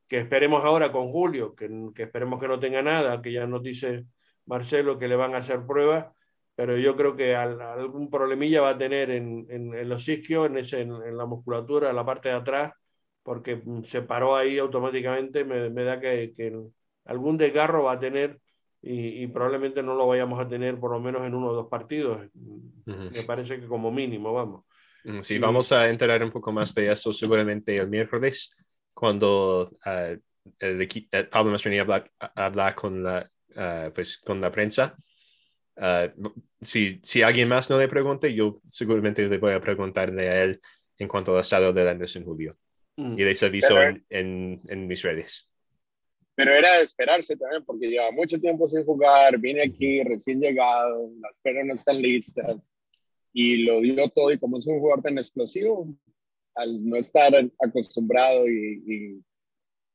Que esperemos ahora con Julio, que, que, esperemos que no tenga nada, que ya nos dice Marcelo que le van a hacer pruebas, pero yo creo que al, algún problemilla va a tener en, en, en los isquios, en, ese, en, la musculatura, en la parte de atrás, porque se paró ahí automáticamente, me, me da que, que algún desgarro va a tener y, y, probablemente no lo vayamos a tener por lo menos en uno o dos partidos. Uh -huh. Me parece que como mínimo, vamos. Sí, y... vamos a enterar un poco más de eso seguramente el miércoles, cuando uh, el, el, eh, Pablo Mastrini habla, habla con, la, uh, pues, con la prensa. si, si alguien más no le pregunte, yo seguramente le voy a preguntarle a él en cuanto al estado de Anderson Julio. Mm. Y les aviso Pero... en, en, en mis redes pero era de esperarse también, porque lleva mucho tiempo sin jugar, vine aquí recién llegado, las peras no están listas, y lo dio todo, y como es un jugador tan explosivo, al no estar acostumbrado y, y,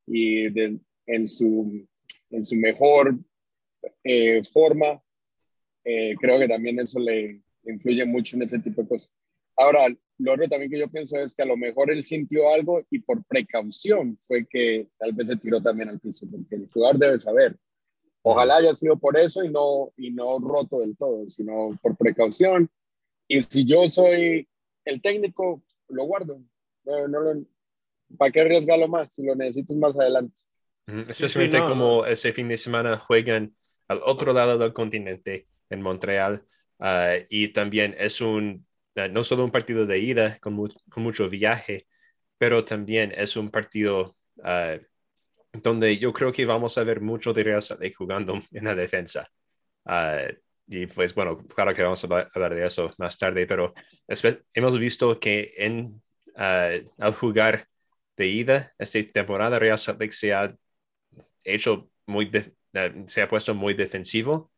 y de, en, su, en su mejor eh, forma, eh, creo que también eso le influye mucho en ese tipo de cosas. Ahora, lo otro también que yo pienso es que a lo mejor él sintió algo y por precaución fue que tal vez se tiró también al piso, porque el jugador debe saber. Ojalá haya sido por eso y no, y no roto del todo, sino por precaución. Y si yo soy el técnico, lo guardo. No, no lo, ¿Para qué arriesgarlo más si lo necesito más adelante? Especialmente sí, sí, no, como ese fin de semana juegan al otro lado del continente, en Montreal, uh, y también es un no solo un partido de ida con, mu con mucho viaje, pero también es un partido uh, donde yo creo que vamos a ver mucho de Real Salt jugando en la defensa. Uh, y pues bueno, claro que vamos a hablar de eso más tarde, pero hemos visto que uh, al jugar de ida esta temporada Real Salt se ha hecho muy, se ha puesto muy defensivo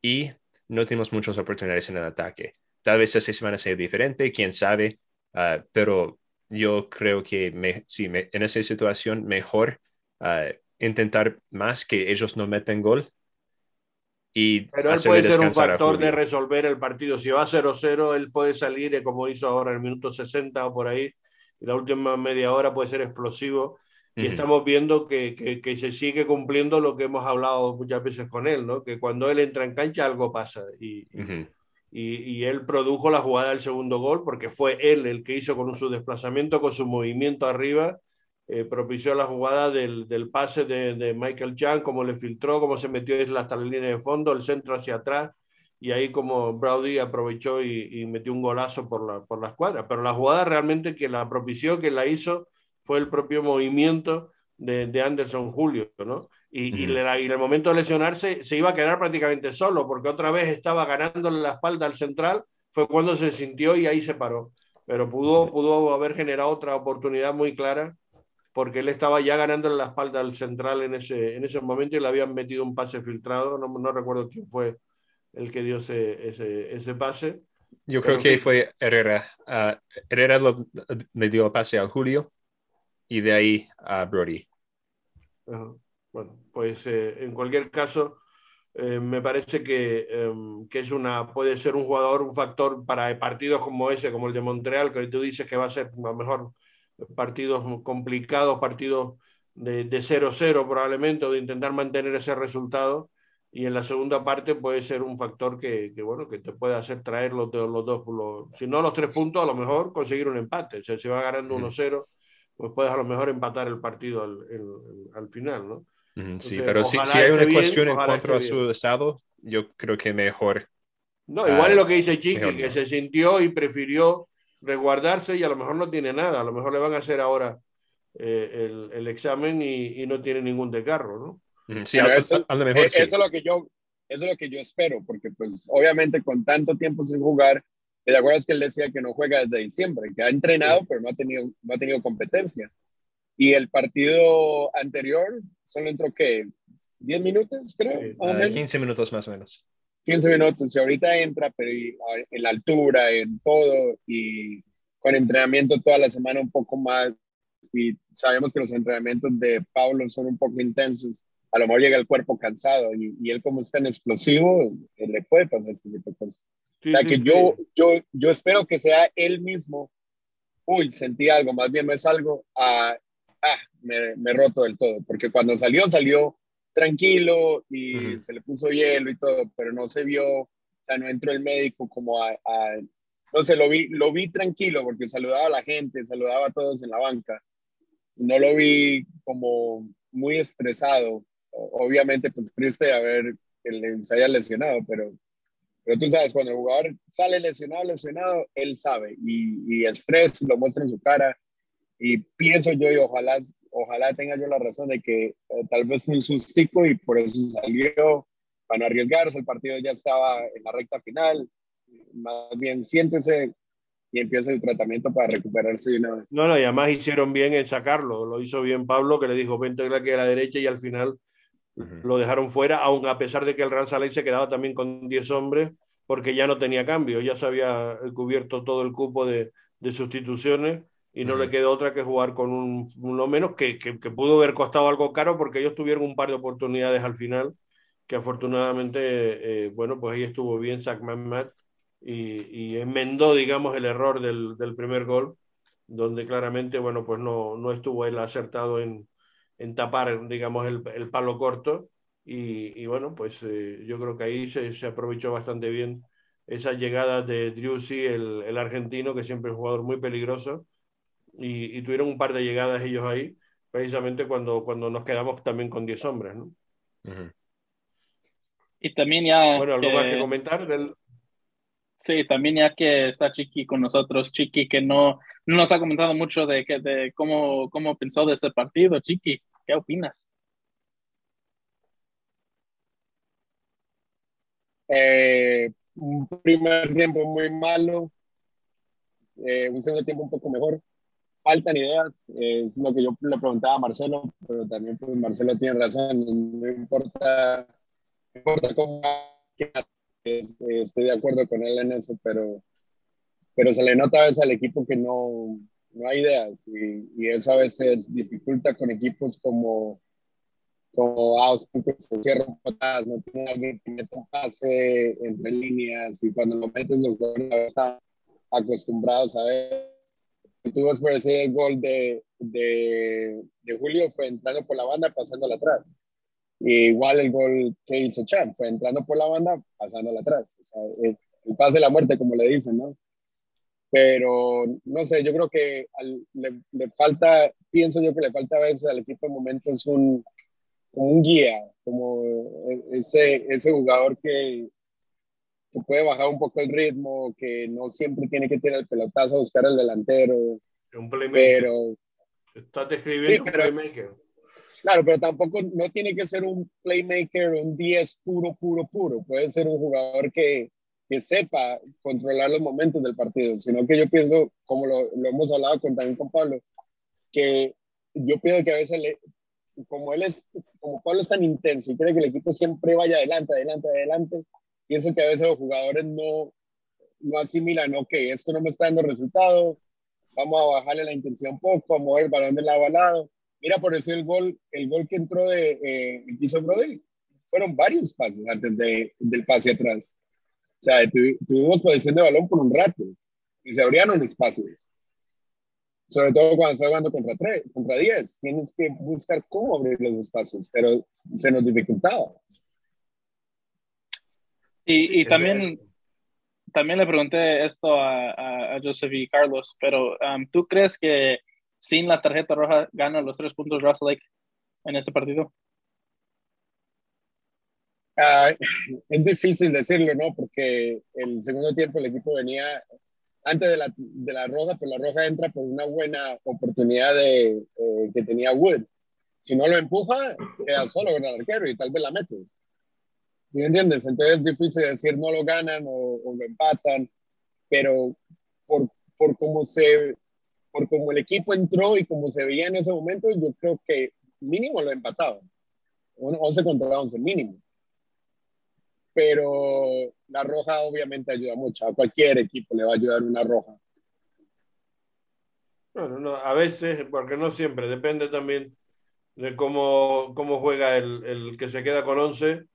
y no tenemos muchas oportunidades en el ataque. Tal vez esta semana sea diferente, quién sabe, uh, pero yo creo que me, sí, me, en esa situación mejor uh, intentar más que ellos no metan gol. Y pero él puede ser un factor de resolver el partido. Si va 0-0, él puede salir como hizo ahora en el minuto 60 o por ahí, y la última media hora puede ser explosivo. Y uh -huh. estamos viendo que, que, que, se sigue cumpliendo lo que hemos hablado muchas veces con él, ¿no? que cuando él entra en cancha algo pasa. Y, uh -huh y, él produjo la jugada del segundo gol porque fue él el que hizo con su desplazamiento, con su movimiento arriba, eh, propició la jugada del, del pase de, Michael Chan, cómo le filtró, cómo se metió hasta la línea de fondo, el centro hacia atrás, y ahí como Browdy aprovechó y, y metió un golazo por la, por la escuadra. Pero la jugada realmente que la propició, que la hizo, fue el propio movimiento de, de Anderson Julio, ¿no? Y, uh -huh. y, y, en el momento de lesionarse se iba a quedar prácticamente solo, porque otra vez estaba ganándole la espalda al central, fue cuando se sintió y ahí se paró. Pero pudo, pudo haber generado otra oportunidad muy clara, porque él estaba ya ganándole la espalda al central en ese, en ese momento y le habían metido un pase filtrado, no, no recuerdo quién fue el que dio ese, ese, ese pase, Yo creo que fue Herrera. Uh, Herrera lo, le dio pase al Julio y de ahí a Brody. Bueno, pues eh, en cualquier caso, eh, me parece que, em, que, es una, puede ser un jugador, un factor para partidos como ese, como el de Montreal, que tú dices que va a ser a lo mejor partidos complicados, partidos de 0-0 probablemente, o de intentar mantener ese resultado. Y en la segunda parte puede ser un factor que, que bueno, que te puede hacer traer los, los dos, si no los tres puntos, a lo mejor conseguir un empate. O sea, si va ganando 1-0, pues puedes a lo mejor empatar el partido al, al final, ¿no? Sí, pero si, si, hay una cuestión en cuanto a su estado, yo creo que mejor. No, igual es lo que dice Chiqui, que se sintió y prefirió resguardarse y a lo mejor no tiene nada, a lo mejor le van a hacer ahora eh, el, el, examen y, y, no tiene ningún desgarro, ¿no? Sí, a, eso, a, lo mejor eh, eso, es lo que yo, eso es lo que yo espero, porque pues obviamente con tanto tiempo sin jugar, ¿te acuerdas que él decía que no juega desde diciembre, que ha entrenado pero no ha tenido, no ha tenido competencia? Y el partido anterior solo entró que 10 minutos, creo. Uh, 15 minutos más o menos. 15 minutos. Y ahorita entra, pero en la altura, en todo, y con entrenamiento toda la semana un poco más. Y sabemos que los entrenamientos de Pablo son un poco intensos. A lo mejor llega el cuerpo cansado y, y él como es tan explosivo, le puede pasar este tipo de cosas. o sea, que yo, yo, yo espero que sea él mismo. Uy, sentí algo, más bien no es algo. a ah, me, me roto del todo, porque cuando salió, salió tranquilo y se le puso hielo y todo, pero no se vio, o sea, no entró el médico como a, a, no sé, lo vi, lo vi tranquilo porque saludaba a la gente, saludaba a todos en la banca, no lo vi como muy estresado, obviamente pues triste de haber que se haya lesionado, pero, pero tú sabes, cuando el jugador sale lesionado, lesionado, él sabe y, y el estrés lo muestra en su cara y pienso yo, y ojalá, ojalá tenga yo la razón de que eh, tal vez fue un sustico y por eso salió para no arriesgarse. El partido ya estaba en la recta final. Más bien, siéntese y empieza el tratamiento para recuperarse de una vez. No, no, y además hicieron bien en sacarlo. Lo hizo bien Pablo, que le dijo, vente aquí a la derecha y al final lo dejaron fuera, aun a pesar de que el Real Salé se quedaba también con 10 hombres, porque ya no tenía cambio, ya se había cubierto todo el cupo de, de sustituciones y no le quedó otra que jugar con un, uno menos que, que, pudo haber costado algo caro porque ellos tuvieron un par de oportunidades al final que afortunadamente, eh, bueno, pues ahí estuvo bien Zach Matt y, y, enmendó, digamos, el error del, del, primer gol, donde claramente, bueno, pues no, no estuvo él acertado en, en tapar, digamos, el, el, palo corto y, y bueno, pues eh, yo creo que ahí se, se, aprovechó bastante bien esa llegada de Driussi, el, el argentino, que siempre es un jugador muy peligroso y, y, tuvieron un par de llegadas ellos ahí, precisamente cuando, cuando nos quedamos también con 10 hombres. ¿no? Uh -huh. Y también ya... Bueno, ¿algo que, más que comentar? Del... Sí, también ya que está Chiqui con nosotros, Chiqui que no, no nos ha comentado mucho de, que, de cómo, cómo pensó de ese partido. Chiqui, ¿qué opinas? Eh, un primer tiempo muy malo, eh, un segundo tiempo un poco mejor faltan ideas, es lo que yo le preguntaba a Marcelo, pero también pues, Marcelo tiene razón, no importa, no importa cómo estoy de acuerdo con él en eso, pero, pero se le nota a veces al equipo que no, no hay ideas y, y, eso a veces dificulta con equipos como como Austin que se cierran patadas, no tiene alguien que meta un pase entre líneas y cuando lo metes los jugadores están acostumbrados a ver vas por ese gol de, de, de, Julio fue entrando por la banda, pasándola atrás. Y igual el gol que hizo Chan fue entrando por la banda, pasándola atrás. O sea, el, el, pase de la muerte, como le dicen, ¿no? Pero no sé, yo creo que al, le, le, falta, pienso yo que le falta a veces al equipo de momentos un, un guía, como ese, ese jugador que, que puede bajar un poco el ritmo, que no siempre tiene que tener el pelotazo a buscar al delantero. Un playmaker. Pero, Estás describiendo sí, pero, un playmaker. Claro, pero tampoco no tiene que ser un playmaker, un 10 puro, puro, puro. Puede ser un jugador que, que sepa controlar los momentos del partido, sino que yo pienso, como lo, lo hemos hablado con, también con Pablo, que yo pienso que a veces, le, como él es, como Pablo es tan intenso y quiere que el equipo siempre vaya adelante, adelante, adelante, pienso que a veces los jugadores no, no asimilan, ok, esto no me está dando resultado, vamos a bajarle la intención un poco, a mover el balón del lado a lado. Mira, por eso el gol, el gol que entró de eh, hizo Brody, fueron varios pasos antes de, del pase atrás. O sea, tuvimos posición de balón por un rato y se abrieron espacios. Sobre todo cuando estás jugando contra, tres, contra 10, tienes que buscar cómo abrir los espacios, pero se nos dificultaba. Y, y también, también le pregunté esto a, a, Joseph y Carlos, pero um, ¿tú crees que sin la tarjeta roja gana los tres puntos Russell Lake en este partido? Uh, es difícil decirlo, ¿no? Porque el segundo tiempo el equipo venía antes de la, de la roja, pero la roja entra por una buena oportunidad de, eh, que tenía Wood. Si no lo empuja, queda solo con el arquero y tal vez la mete. ¿Sí me entiendes? Entonces es difícil decir no lo ganan o, lo empatan, pero por, por cómo se por cómo el equipo entró y cómo se veía en ese momento, yo creo que mínimo lo empataban. 11 contra 11, mínimo. Pero la roja obviamente ayuda mucho. A cualquier equipo le va a ayudar una roja. Bueno, no, a veces, porque no siempre, depende también de cómo, cómo juega el, el que se queda con 11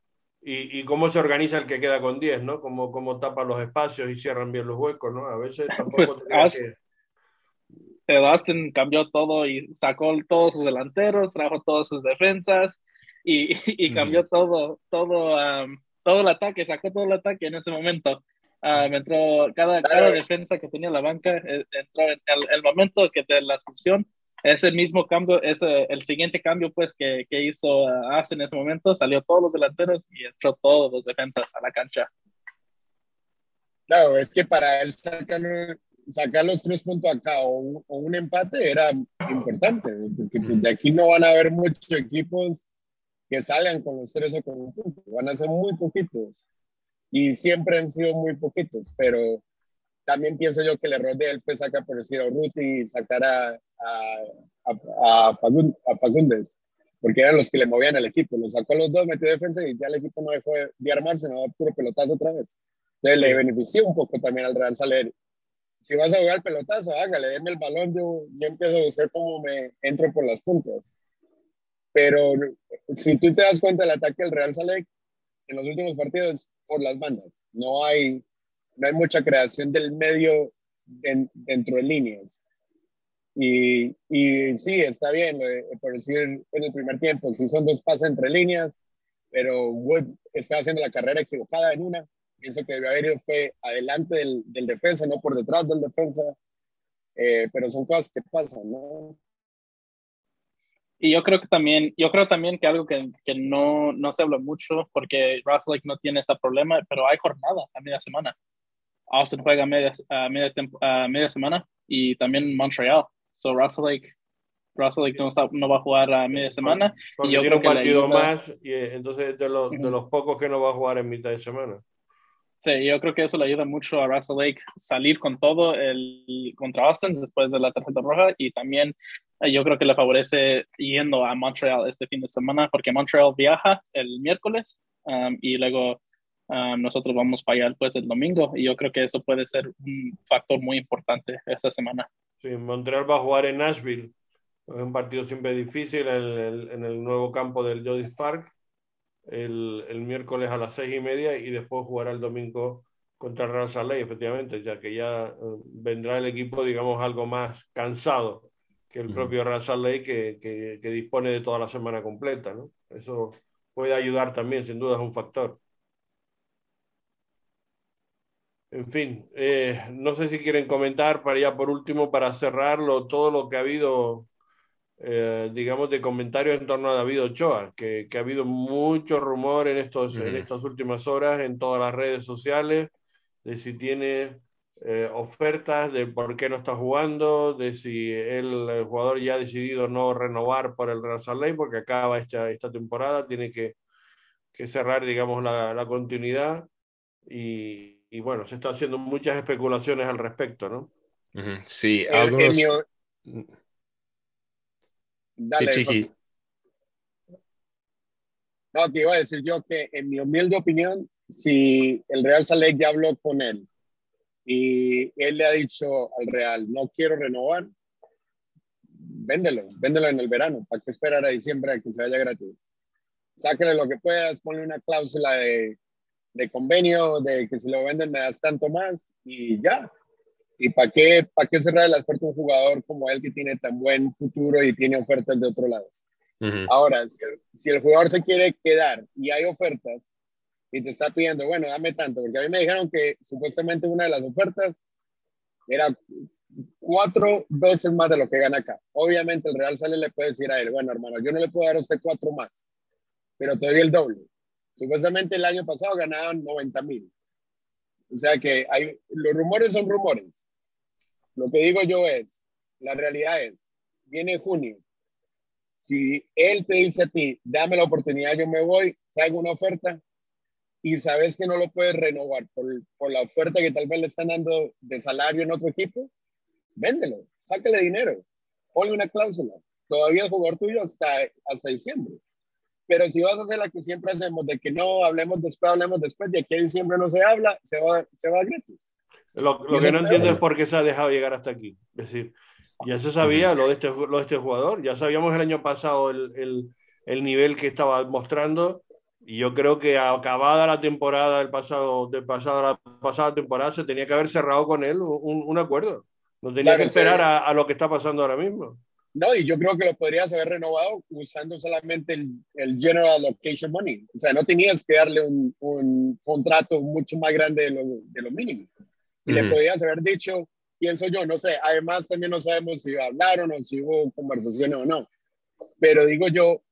y, y, cómo se organiza el que queda con 10, ¿no? Cómo, cómo tapan los espacios y cierran bien los huecos, ¿no? A veces tampoco pues, Austin cambió todo y sacó todos sus delanteros, trajo todas sus defensas y, y cambió todo, todo, um, todo el ataque, sacó todo el ataque en ese momento. Um, entró cada, cada defensa que tenía la banca, eh, entró en el, el momento que de la expulsión, ese mismo cambio, ese, el siguiente cambio pues que, que hizo uh, Austin en ese momento, salió todos los delanteros y entró todos los defensas a la cancha. Claro, es que para él sacar, sacar los tres puntos acá o un, empate era importante, porque pues, de aquí no van a haber muchos equipos que salgan con los tres o con un punto, van a ser muy poquitos y siempre han sido muy poquitos, pero también pienso yo que el error de él fue sacar por decir a Ruti y sacar a, a, a, Fagundes, porque eran los que le movían al equipo. Lo sacó a los dos, metió defensa y ya el equipo no dejó de, armarse, no puro pelotazo otra vez. Entonces le benefició un poco también al Real Saler. Si vas a jugar pelotazo, hágale, denme el balón, yo, yo empiezo a buscar cómo me entro por las puntas. Pero si tú te das cuenta del ataque del Real Salek en los últimos partidos, por las bandas. No hay, no hay mucha creación del medio dentro de líneas. Y, y sí, está bien, por decir en el primer tiempo, sí son dos pases entre líneas, pero Wood está haciendo la carrera equivocada en una. Pienso que debió haber ido fue adelante del, del defensa, no por detrás del defensa. Eh, pero son cosas que pasan, ¿no? Y yo creo que también, yo creo también que algo que, que no, no se habla mucho, porque Russell no tiene este problema, pero hay jornada a media semana. Austin juega a media, a media, a media semana y también Montreal. So Russell Lake, Russell Lake no, no, va a jugar a media semana. y yo tiene un partido más, y eh, entonces de los, de los pocos que no va a jugar en mitad de semana. Sí, yo creo que eso le ayuda mucho a Russell Lake salir con todo el contra Austin después de la tarjeta roja y también eh, yo creo que le favorece yendo a Montreal este fin de semana porque Montreal viaja el miércoles um, y luego um, nosotros vamos para allá pues el domingo y yo creo que eso puede ser un factor muy importante esta semana. Sí, Montreal va a jugar en Nashville, es un partido siempre difícil en el, en el nuevo campo del Jodis Park el, el, miércoles a las seis y media y después jugará el domingo contra Real Salt efectivamente, ya que ya uh, vendrá el equipo, digamos, algo más cansado que el propio Real Salt que, que, que, dispone de toda la semana completa, ¿no? Eso puede ayudar también, sin duda es un factor. En fin, eh, no sé si quieren comentar para ya por último, para cerrarlo, todo lo que ha habido eh, digamos, de comentarios en torno a David Ochoa, que, que ha habido mucho rumor en, estos, en estas últimas horas en todas las redes sociales, de si tiene eh, ofertas, de por qué no está jugando, de si el, el, jugador ya ha decidido no renovar por el Real Salt porque acaba esta, esta temporada, tiene que, que cerrar, digamos, la, la continuidad. Y, y, bueno, se están haciendo muchas especulaciones al respecto, ¿no? Sí, algunos... Dale, sí, sí, No, te iba a decir yo que en mi humilde opinión, si el Real Salek ya habló con él y él le ha dicho al Real, no quiero renovar, véndelo, véndelo en el verano, ¿para qué esperar a diciembre a que se vaya gratis? Sáquele lo que puedas, ponle una cláusula de, de convenio, de que si lo venden me das tanto más y ya. ¿Y para qué, para qué cerrar las puertas a un jugador como él que tiene tan buen futuro y tiene ofertas de otro lado? Ahora, si el, jugador se quiere quedar y hay ofertas y te está pidiendo, bueno, dame tanto, porque a mí me dijeron que supuestamente una de las ofertas era cuatro veces más de lo que gana acá. Obviamente el Real Sale le puede decir a él, bueno, hermano, yo no le puedo dar a usted cuatro más, pero te doy el doble. Supuestamente el año pasado ganaban 90 mil. O sea que hay, los rumores son rumores. Lo que digo yo es, la realidad es, viene junio, si él te dice a ti, dame la oportunidad, yo me voy, traigo una oferta y sabes que no lo puedes renovar por, por la oferta que tal vez le están dando de salario en otro equipo, véndelo, sácale dinero, ponle una cláusula. Todavía es jugador tuyo hasta, hasta diciembre. Pero si vas a hacer la que siempre hacemos, de que no hablemos después, hablemos después, de aquí a diciembre no se habla, se va, se va gratis. Lo, lo que no entiendo es por qué se ha dejado llegar hasta aquí. Es decir, ya se sabía lo de este, lo de este jugador, ya sabíamos el año pasado el, el, el nivel que estaba mostrando y yo creo que acabada la temporada del pasado, de pasado, la pasada temporada se tenía que haber cerrado con él un, un acuerdo. No tenía que esperar a, a, lo que está pasando ahora mismo. No, y yo creo que lo podrías haber renovado usando solamente el, el General Location Money. O sea, no tenías que darle un, un contrato mucho más grande de lo, de lo mínimo. Y le podías haber dicho, pienso yo, no sé, además también no sabemos si hablaron o si hubo conversaciones o no, pero digo yo,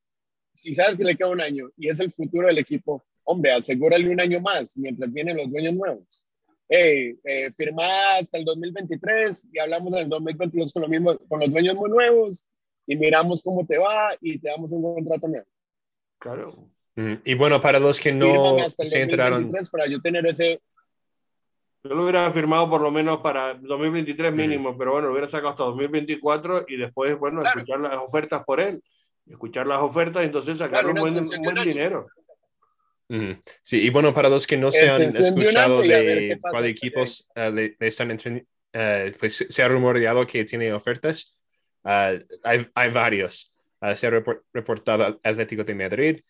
si sabes que le queda un año y es el futuro del equipo, hombre, asegúrale un año más mientras vienen los dueños nuevos. Hey, eh, firma hasta el 2023 y hablamos del 2022 con, lo mismo, con los dueños muy nuevos y miramos cómo te va y te damos un contrato nuevo. Claro. Mm, y bueno, para los que no se enteraron. Para yo tener ese, yo lo hubiera firmado por lo menos para 2023 mínimo, mm. pero bueno, lo hubiera sacado hasta 2024 y después, bueno, claro. escuchar las ofertas por él, escuchar las ofertas y entonces sacar claro, un buen, un buen dinero. Sí, y bueno, para los que no se han escuchado de cuál equipos uh, le, le, están entre, uh, pues se ha rumoreado que tiene ofertas. Uh, hay, hay, varios. se ha report, reportado Atlético de Madrid,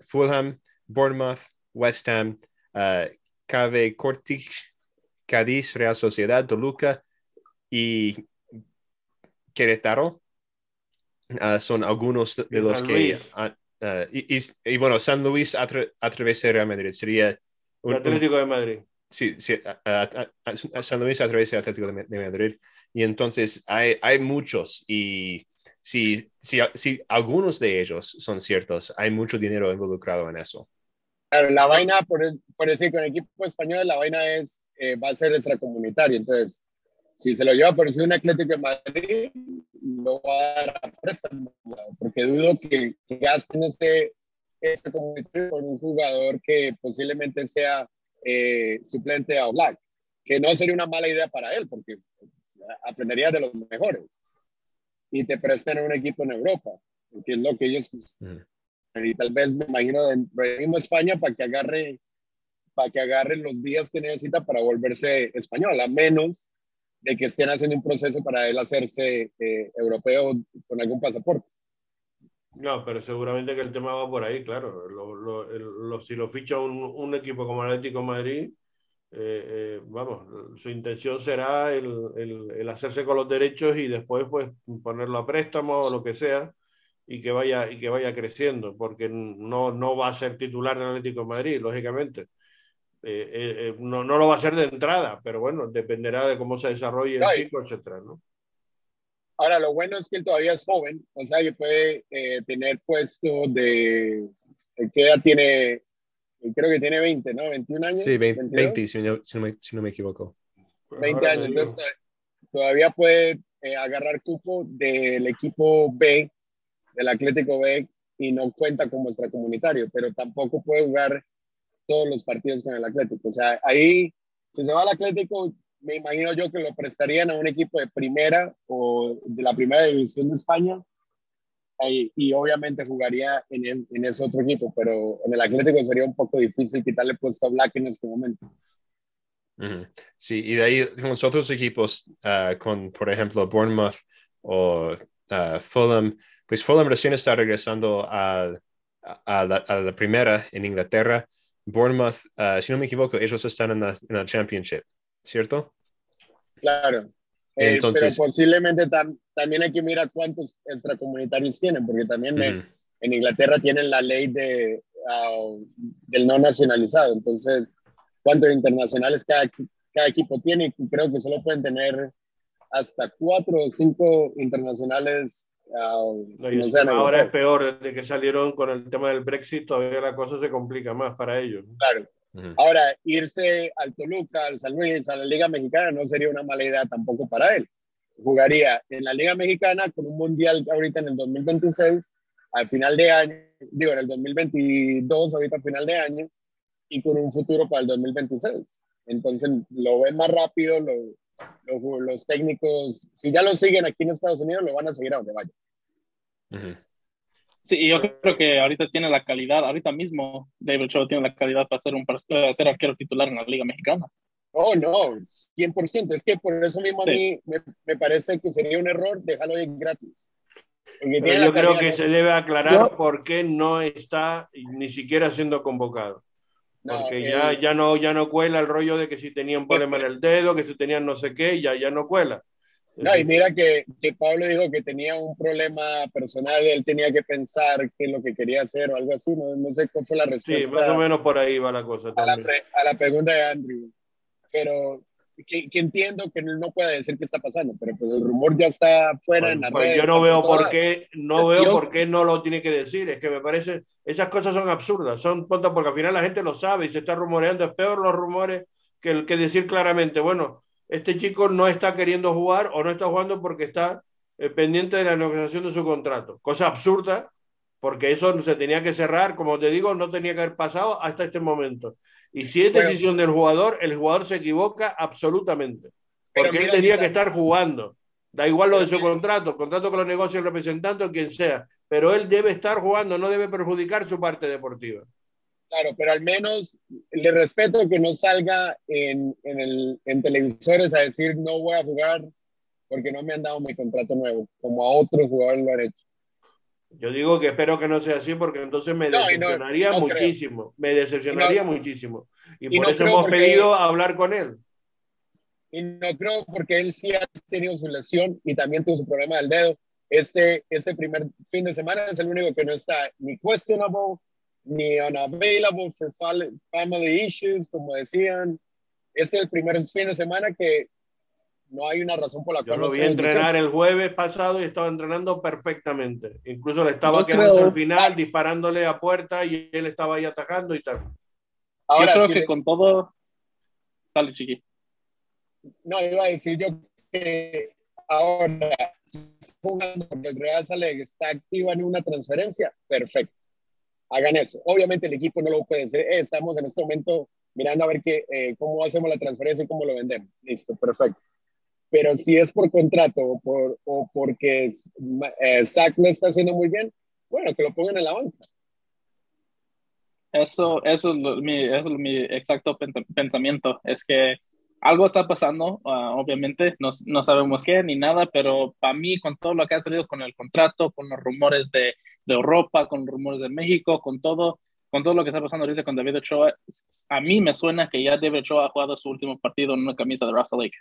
Fulham, Bournemouth, West Ham, KV Cortich, Cádiz, Real Sociedad, Toluca y Querétaro. Son algunos de, los que... Uh, uh, y, y, y, bueno, San Luis a, tra a través de Real Madrid sería... Un, Atlético de Madrid. Sí, sí a, San Luis a través de Atlético de, de Madrid. Y entonces hay, hay muchos y si, si, si algunos de ellos son ciertos, hay mucho dinero involucrado en eso. La vaina, por, por decir, con el equipo español, la vaina es, eh, va a ser extracomunitario. Entonces, si se lo lleva por decir un Atlético de Madrid, lo va a dar a préstamo, porque dudo que, que gasten ese, ese con un jugador que posiblemente sea eh, suplente a Black, que no sería una mala idea para él, porque aprendería de los mejores. Y te prestan un equipo en Europa, que es lo que ellos mm y tal vez me imagino de mismo España para que agarre para que agarre los días que necesita para volverse español, a menos de que estén haciendo un proceso para él hacerse eh, europeo con algún pasaporte. No, pero seguramente que el tema va por ahí, claro. Lo, si lo ficha un, equipo como Atlético Madrid, eh, eh, vamos, su intención será el, el, hacerse con los derechos y después pues ponerlo a préstamo o lo que sea y que vaya, y que vaya creciendo, porque no, no va a ser titular del Atlético de Madrid, lógicamente. Eh, eh, no, no, lo va a ser de entrada, pero bueno, dependerá de cómo se desarrolle el chico, etcétera, ¿no? Ahora, lo bueno es que él todavía es joven, o sea, que puede eh, tener puesto de. ¿Qué edad tiene? Creo que tiene 20, ¿no? 21 años. Sí, 20, 20 si, no, si, no me, si, no, me, equivoco. 20 años, entonces todavía puede eh, agarrar cupo del equipo B del Atlético B y no cuenta como extracomunitario, pero tampoco puede jugar todos los partidos con el Atlético. O sea, ahí, si se va al Atlético, me imagino yo que lo prestarían a un equipo de primera o de la primera división de España y, y obviamente jugaría en, el, en, ese otro equipo, pero en el Atlético sería un poco difícil quitarle puesto a Black en este momento. Sí, y de ahí los otros equipos, ah, con por ejemplo Bournemouth o uh, Fulham, pues Fulham recién está regresando a, a, la, primera en Inglaterra. Bournemouth, uh, si no me equivoco, ellos están en la, en la Championship, ¿cierto? Claro. Eh, Entonces, pero posiblemente también hay que mirar cuántos extracomunitarios tienen, porque también en, Inglaterra tienen la ley de, ah, del no nacionalizado. Entonces, cuántos internacionales cada, cada equipo tiene. Creo que solo pueden tener hasta cuatro o cinco internacionales. Uh, ahora es peor, desde que salieron con el tema del Brexit, todavía la cosa se complica más para ellos. Claro. Ahora, irse al Toluca, al San Luis, a la Liga Mexicana no sería una mala idea tampoco para él. Jugaría en la Liga Mexicana con un mundial ahorita en el 2026, al final de año, digo, en el 2022, ahorita al final de año, y con un futuro para el 2026. Entonces lo ven más rápido, lo, los técnicos, si ya lo siguen aquí en Estados Unidos, lo van a seguir a donde vaya. Sí, yo creo que ahorita tiene la calidad, ahorita mismo David Cho tiene la calidad para ser, un, para ser arquero titular en la Liga Mexicana. Oh, no, 100%. Es que por eso mismo a mí me, me, parece que sería un error dejarlo ir gratis. Yo creo que se debe aclarar por qué no está ni siquiera siendo convocado. Porque ya, ya, no, ya no cuela el rollo de que si tenían problema en el dedo, que si tenían no sé qué, ya, ya no cuela. No, y mira que, que, Pablo dijo que tenía un problema personal, él tenía que pensar qué es lo que quería hacer o algo así, no, no sé cuál fue la respuesta. Sí, más o menos por ahí va la cosa. A la, a la, pregunta de Andrew. Pero que, entiendo que no puede decir qué está pasando, pero pues el rumor ya está fuera en la pues Yo no veo por qué, no veo por qué no lo tiene que decir. Es que me parece, esas cosas son absurdas, son tontas porque al final la gente lo sabe y se está rumoreando. Es peor los rumores que el que decir claramente, bueno, este chico no está queriendo jugar o no está jugando porque está eh, pendiente de la negociación de su contrato. Cosa absurda, porque eso se tenía que cerrar, como te digo, no tenía que haber pasado hasta este momento. Y si es decisión del jugador, el jugador se equivoca absolutamente. Porque él tenía que estar jugando. Da igual lo de su contrato, contrato que lo negocie el representante o quien sea. Pero él debe estar jugando, no debe perjudicar su parte deportiva. Claro, pero al menos le respeto que no salga en, en, el, en televisores a decir no voy a jugar porque no me han dado mi contrato nuevo, como a otros jugadores lo han hecho. Yo digo que espero que no sea así porque entonces me decepcionaría muchísimo. Me decepcionaría muchísimo. Y, por eso hemos pedido hablar con él. Y no creo porque él sí ha tenido su lesión y también tuvo su problema del dedo. Este, este primer fin de semana es el único que no está ni questionable, ni unavailable for family issues, como decían. Este es el primer fin de semana que no hay una razón por la cual. Yo lo vi entrenar el jueves pasado y estaba entrenando perfectamente. Incluso le estaba quedando al final, disparándole a puerta y él estaba ahí atacando y tal. Ahora, yo creo que con todo. Dale, chiqui. No, iba a decir yo que ahora, jugando porque el Real sale está activa en una transferencia, perfecto. Hagan eso. Obviamente el equipo no lo puede hacer. Estamos en este momento mirando a ver qué, eh, cómo hacemos la transferencia y cómo lo vendemos. Listo, perfecto pero si es por contrato o, por, o porque eh, Zach lo está haciendo muy bien, bueno, que lo pongan en la banca. Eso, eso, es, mi, es mi exacto pensamiento, es que algo está pasando, ah, obviamente, no, no, sabemos qué ni nada, pero para mí, con todo lo que ha salido con el contrato, con los rumores de, de Europa, con los rumores de México, con todo, con todo lo que está pasando ahorita con David Ochoa, a mí me suena que ya David Ochoa ha jugado su último partido en una camisa de Russell Lake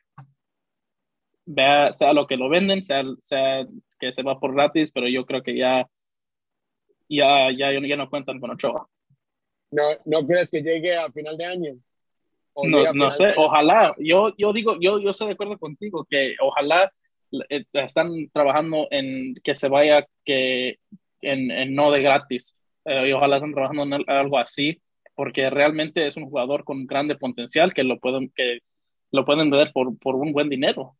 vea, sea lo que lo venden, sea, sea que se va por gratis, pero yo creo que ya, ya, ya, ya no cuentan con Ochoa. ¿No, ¿No crees que llegue a final de año? No, no sé, ojalá. Yo, yo digo, yo, yo estoy de acuerdo contigo que ojalá eh, están trabajando en que se vaya que en, en no de gratis. Eh, y ojalá estén trabajando en algo así, porque realmente es un jugador con grande potencial que lo pueden, que lo pueden vender por, por un buen dinero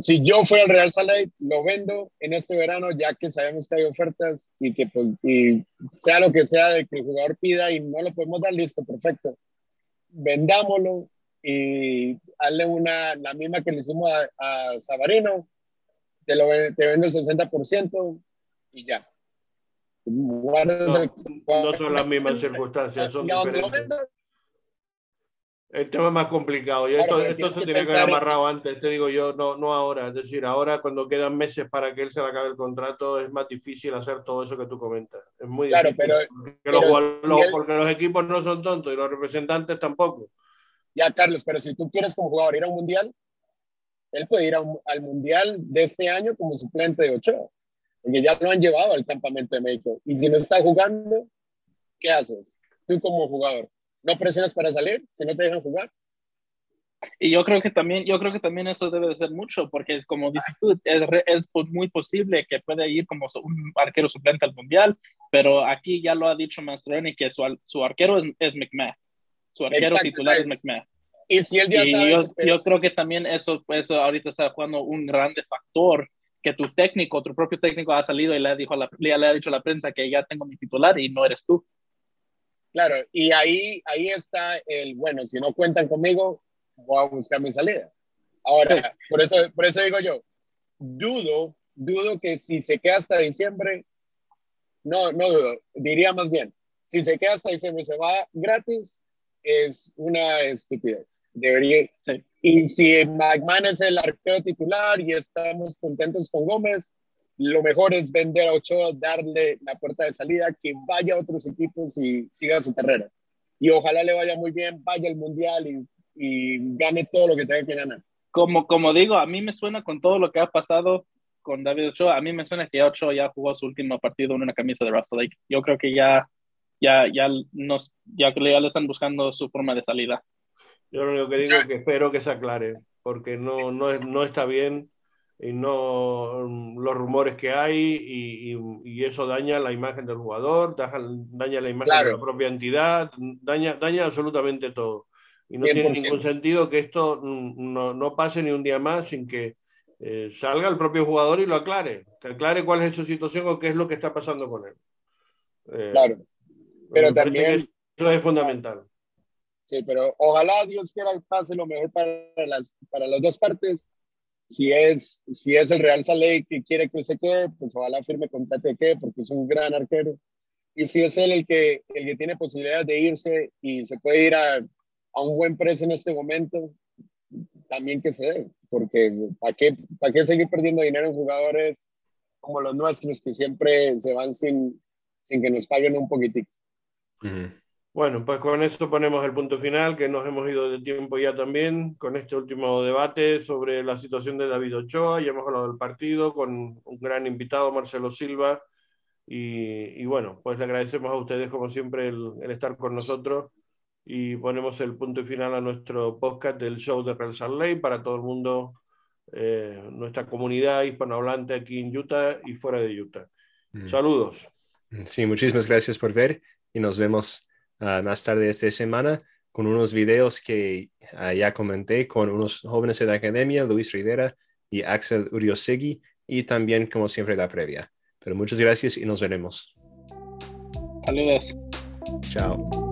si yo fuera al Real Salade, lo vendo en este verano, ya que sabemos que hay ofertas y que pues, y sea lo que sea de que el jugador pida y no lo podemos dar, listo, perfecto. Vendámoslo y hazle una, la misma que le hicimos a, a Sabarino, te, lo, te vendo el 60% y ya. No, no, son las mismas circunstancias, son diferentes. El tema es más complicado. Y esto, esto se tiene que haber amarrado antes, te digo yo, no, no ahora. Es decir, ahora cuando quedan meses para que él se le acabe el contrato, es más difícil hacer todo eso que tú comentas. Es muy claro, difícil. Pero, porque, los, porque los equipos no son tontos y los representantes tampoco. Ya, Carlos, pero si tú quieres como jugador ir a un mundial, él puede ir al mundial de este año como suplente de Ochoa, porque ya lo han llevado al campamento de México. Y si no está jugando, ¿qué haces? Tú como jugador, ¿no presionas para salir si no te dejan jugar? Y yo creo que también, yo creo que también eso debe de ser mucho, porque es como dices tú, es, es muy posible que pueda ir como un arquero suplente al mundial, pero aquí ya lo ha dicho Mastroni que su, su arquero es, es McMath, su arquero titular es McMath. Y si él ya sabe yo, yo, creo que también eso, eso ahorita está jugando un grande factor, que tu técnico, tu propio técnico ha salido y le, dijo a la, le ha dicho a la prensa que ya tengo mi titular y no eres tú. Claro, y ahí, ahí está el, bueno, si no cuentan conmigo, voy a buscar mi salida. Ahora, por, eso, por eso digo yo, dudo, dudo que si se queda hasta diciembre, no, no dudo, diría más bien, si se queda hasta diciembre y se va gratis, es una estupidez. Debería. Y si McMahon es el arquero titular y estamos contentos con Gómez, lo mejor es vender a Ochoa, darle la puerta de salida, que vaya a otros equipos y siga su carrera. Y ojalá le vaya muy bien, vaya al Mundial y, y gane todo lo que tenga que ganar. Como, como digo, a mí me suena con todo lo que ha pasado con David Ochoa, a mí me suena que Ochoa ya jugó su último partido en una camisa de Russell Lake. Yo creo que ya ya, ya, nos, ya, ya le están buscando su forma de salida. Yo lo único que digo es que espero que se aclare, porque no, no, no está bien y no los rumores que hay y, y, eso daña la imagen del jugador, daña, la imagen de la propia entidad, daña, daña absolutamente todo. Y no tiene ningún sentido que esto no, no, pase ni un día más sin que eh, salga el propio jugador y lo aclare, que aclare cuál es su situación o qué es lo que está pasando con él. Eh, claro. Pero también... Eso es fundamental. Sí, pero ojalá Dios quiera que pase lo mejor para las, para las dos partes. Si es, si es el Real Salé que quiere que se quede, pues ojalá firme con Tate que porque es un gran arquero. Y si es él el que, el que tiene posibilidades de irse y se puede ir a, a un buen precio en este momento, también que se dé, porque ¿para qué, ¿para qué seguir perdiendo dinero en jugadores como los nuestros que siempre se van sin, sin que nos paguen un poquitito? Bueno, pues con esto ponemos el punto final, que nos hemos ido de tiempo ya también, con este último debate sobre la situación de David Ochoa, ya hemos hablado del partido con un gran invitado, Marcelo Silva, y, bueno, pues le agradecemos a ustedes como siempre el, estar con nosotros. Y ponemos el punto final a nuestro podcast del show de Real Salt Lake. Para todo el mundo, eh, nuestra comunidad hispanohablante aquí en Utah y fuera de Utah. Saludos. Sí, muchísimas gracias por ver y nos vemos ah, más tarde esta semana con unos videos que ah, ya comenté con unos jóvenes de la academia, Luis Rivera y Axel Uriosegui, y también, como siempre, la previa. Pero muchas gracias y nos veremos. Saludos. Chao.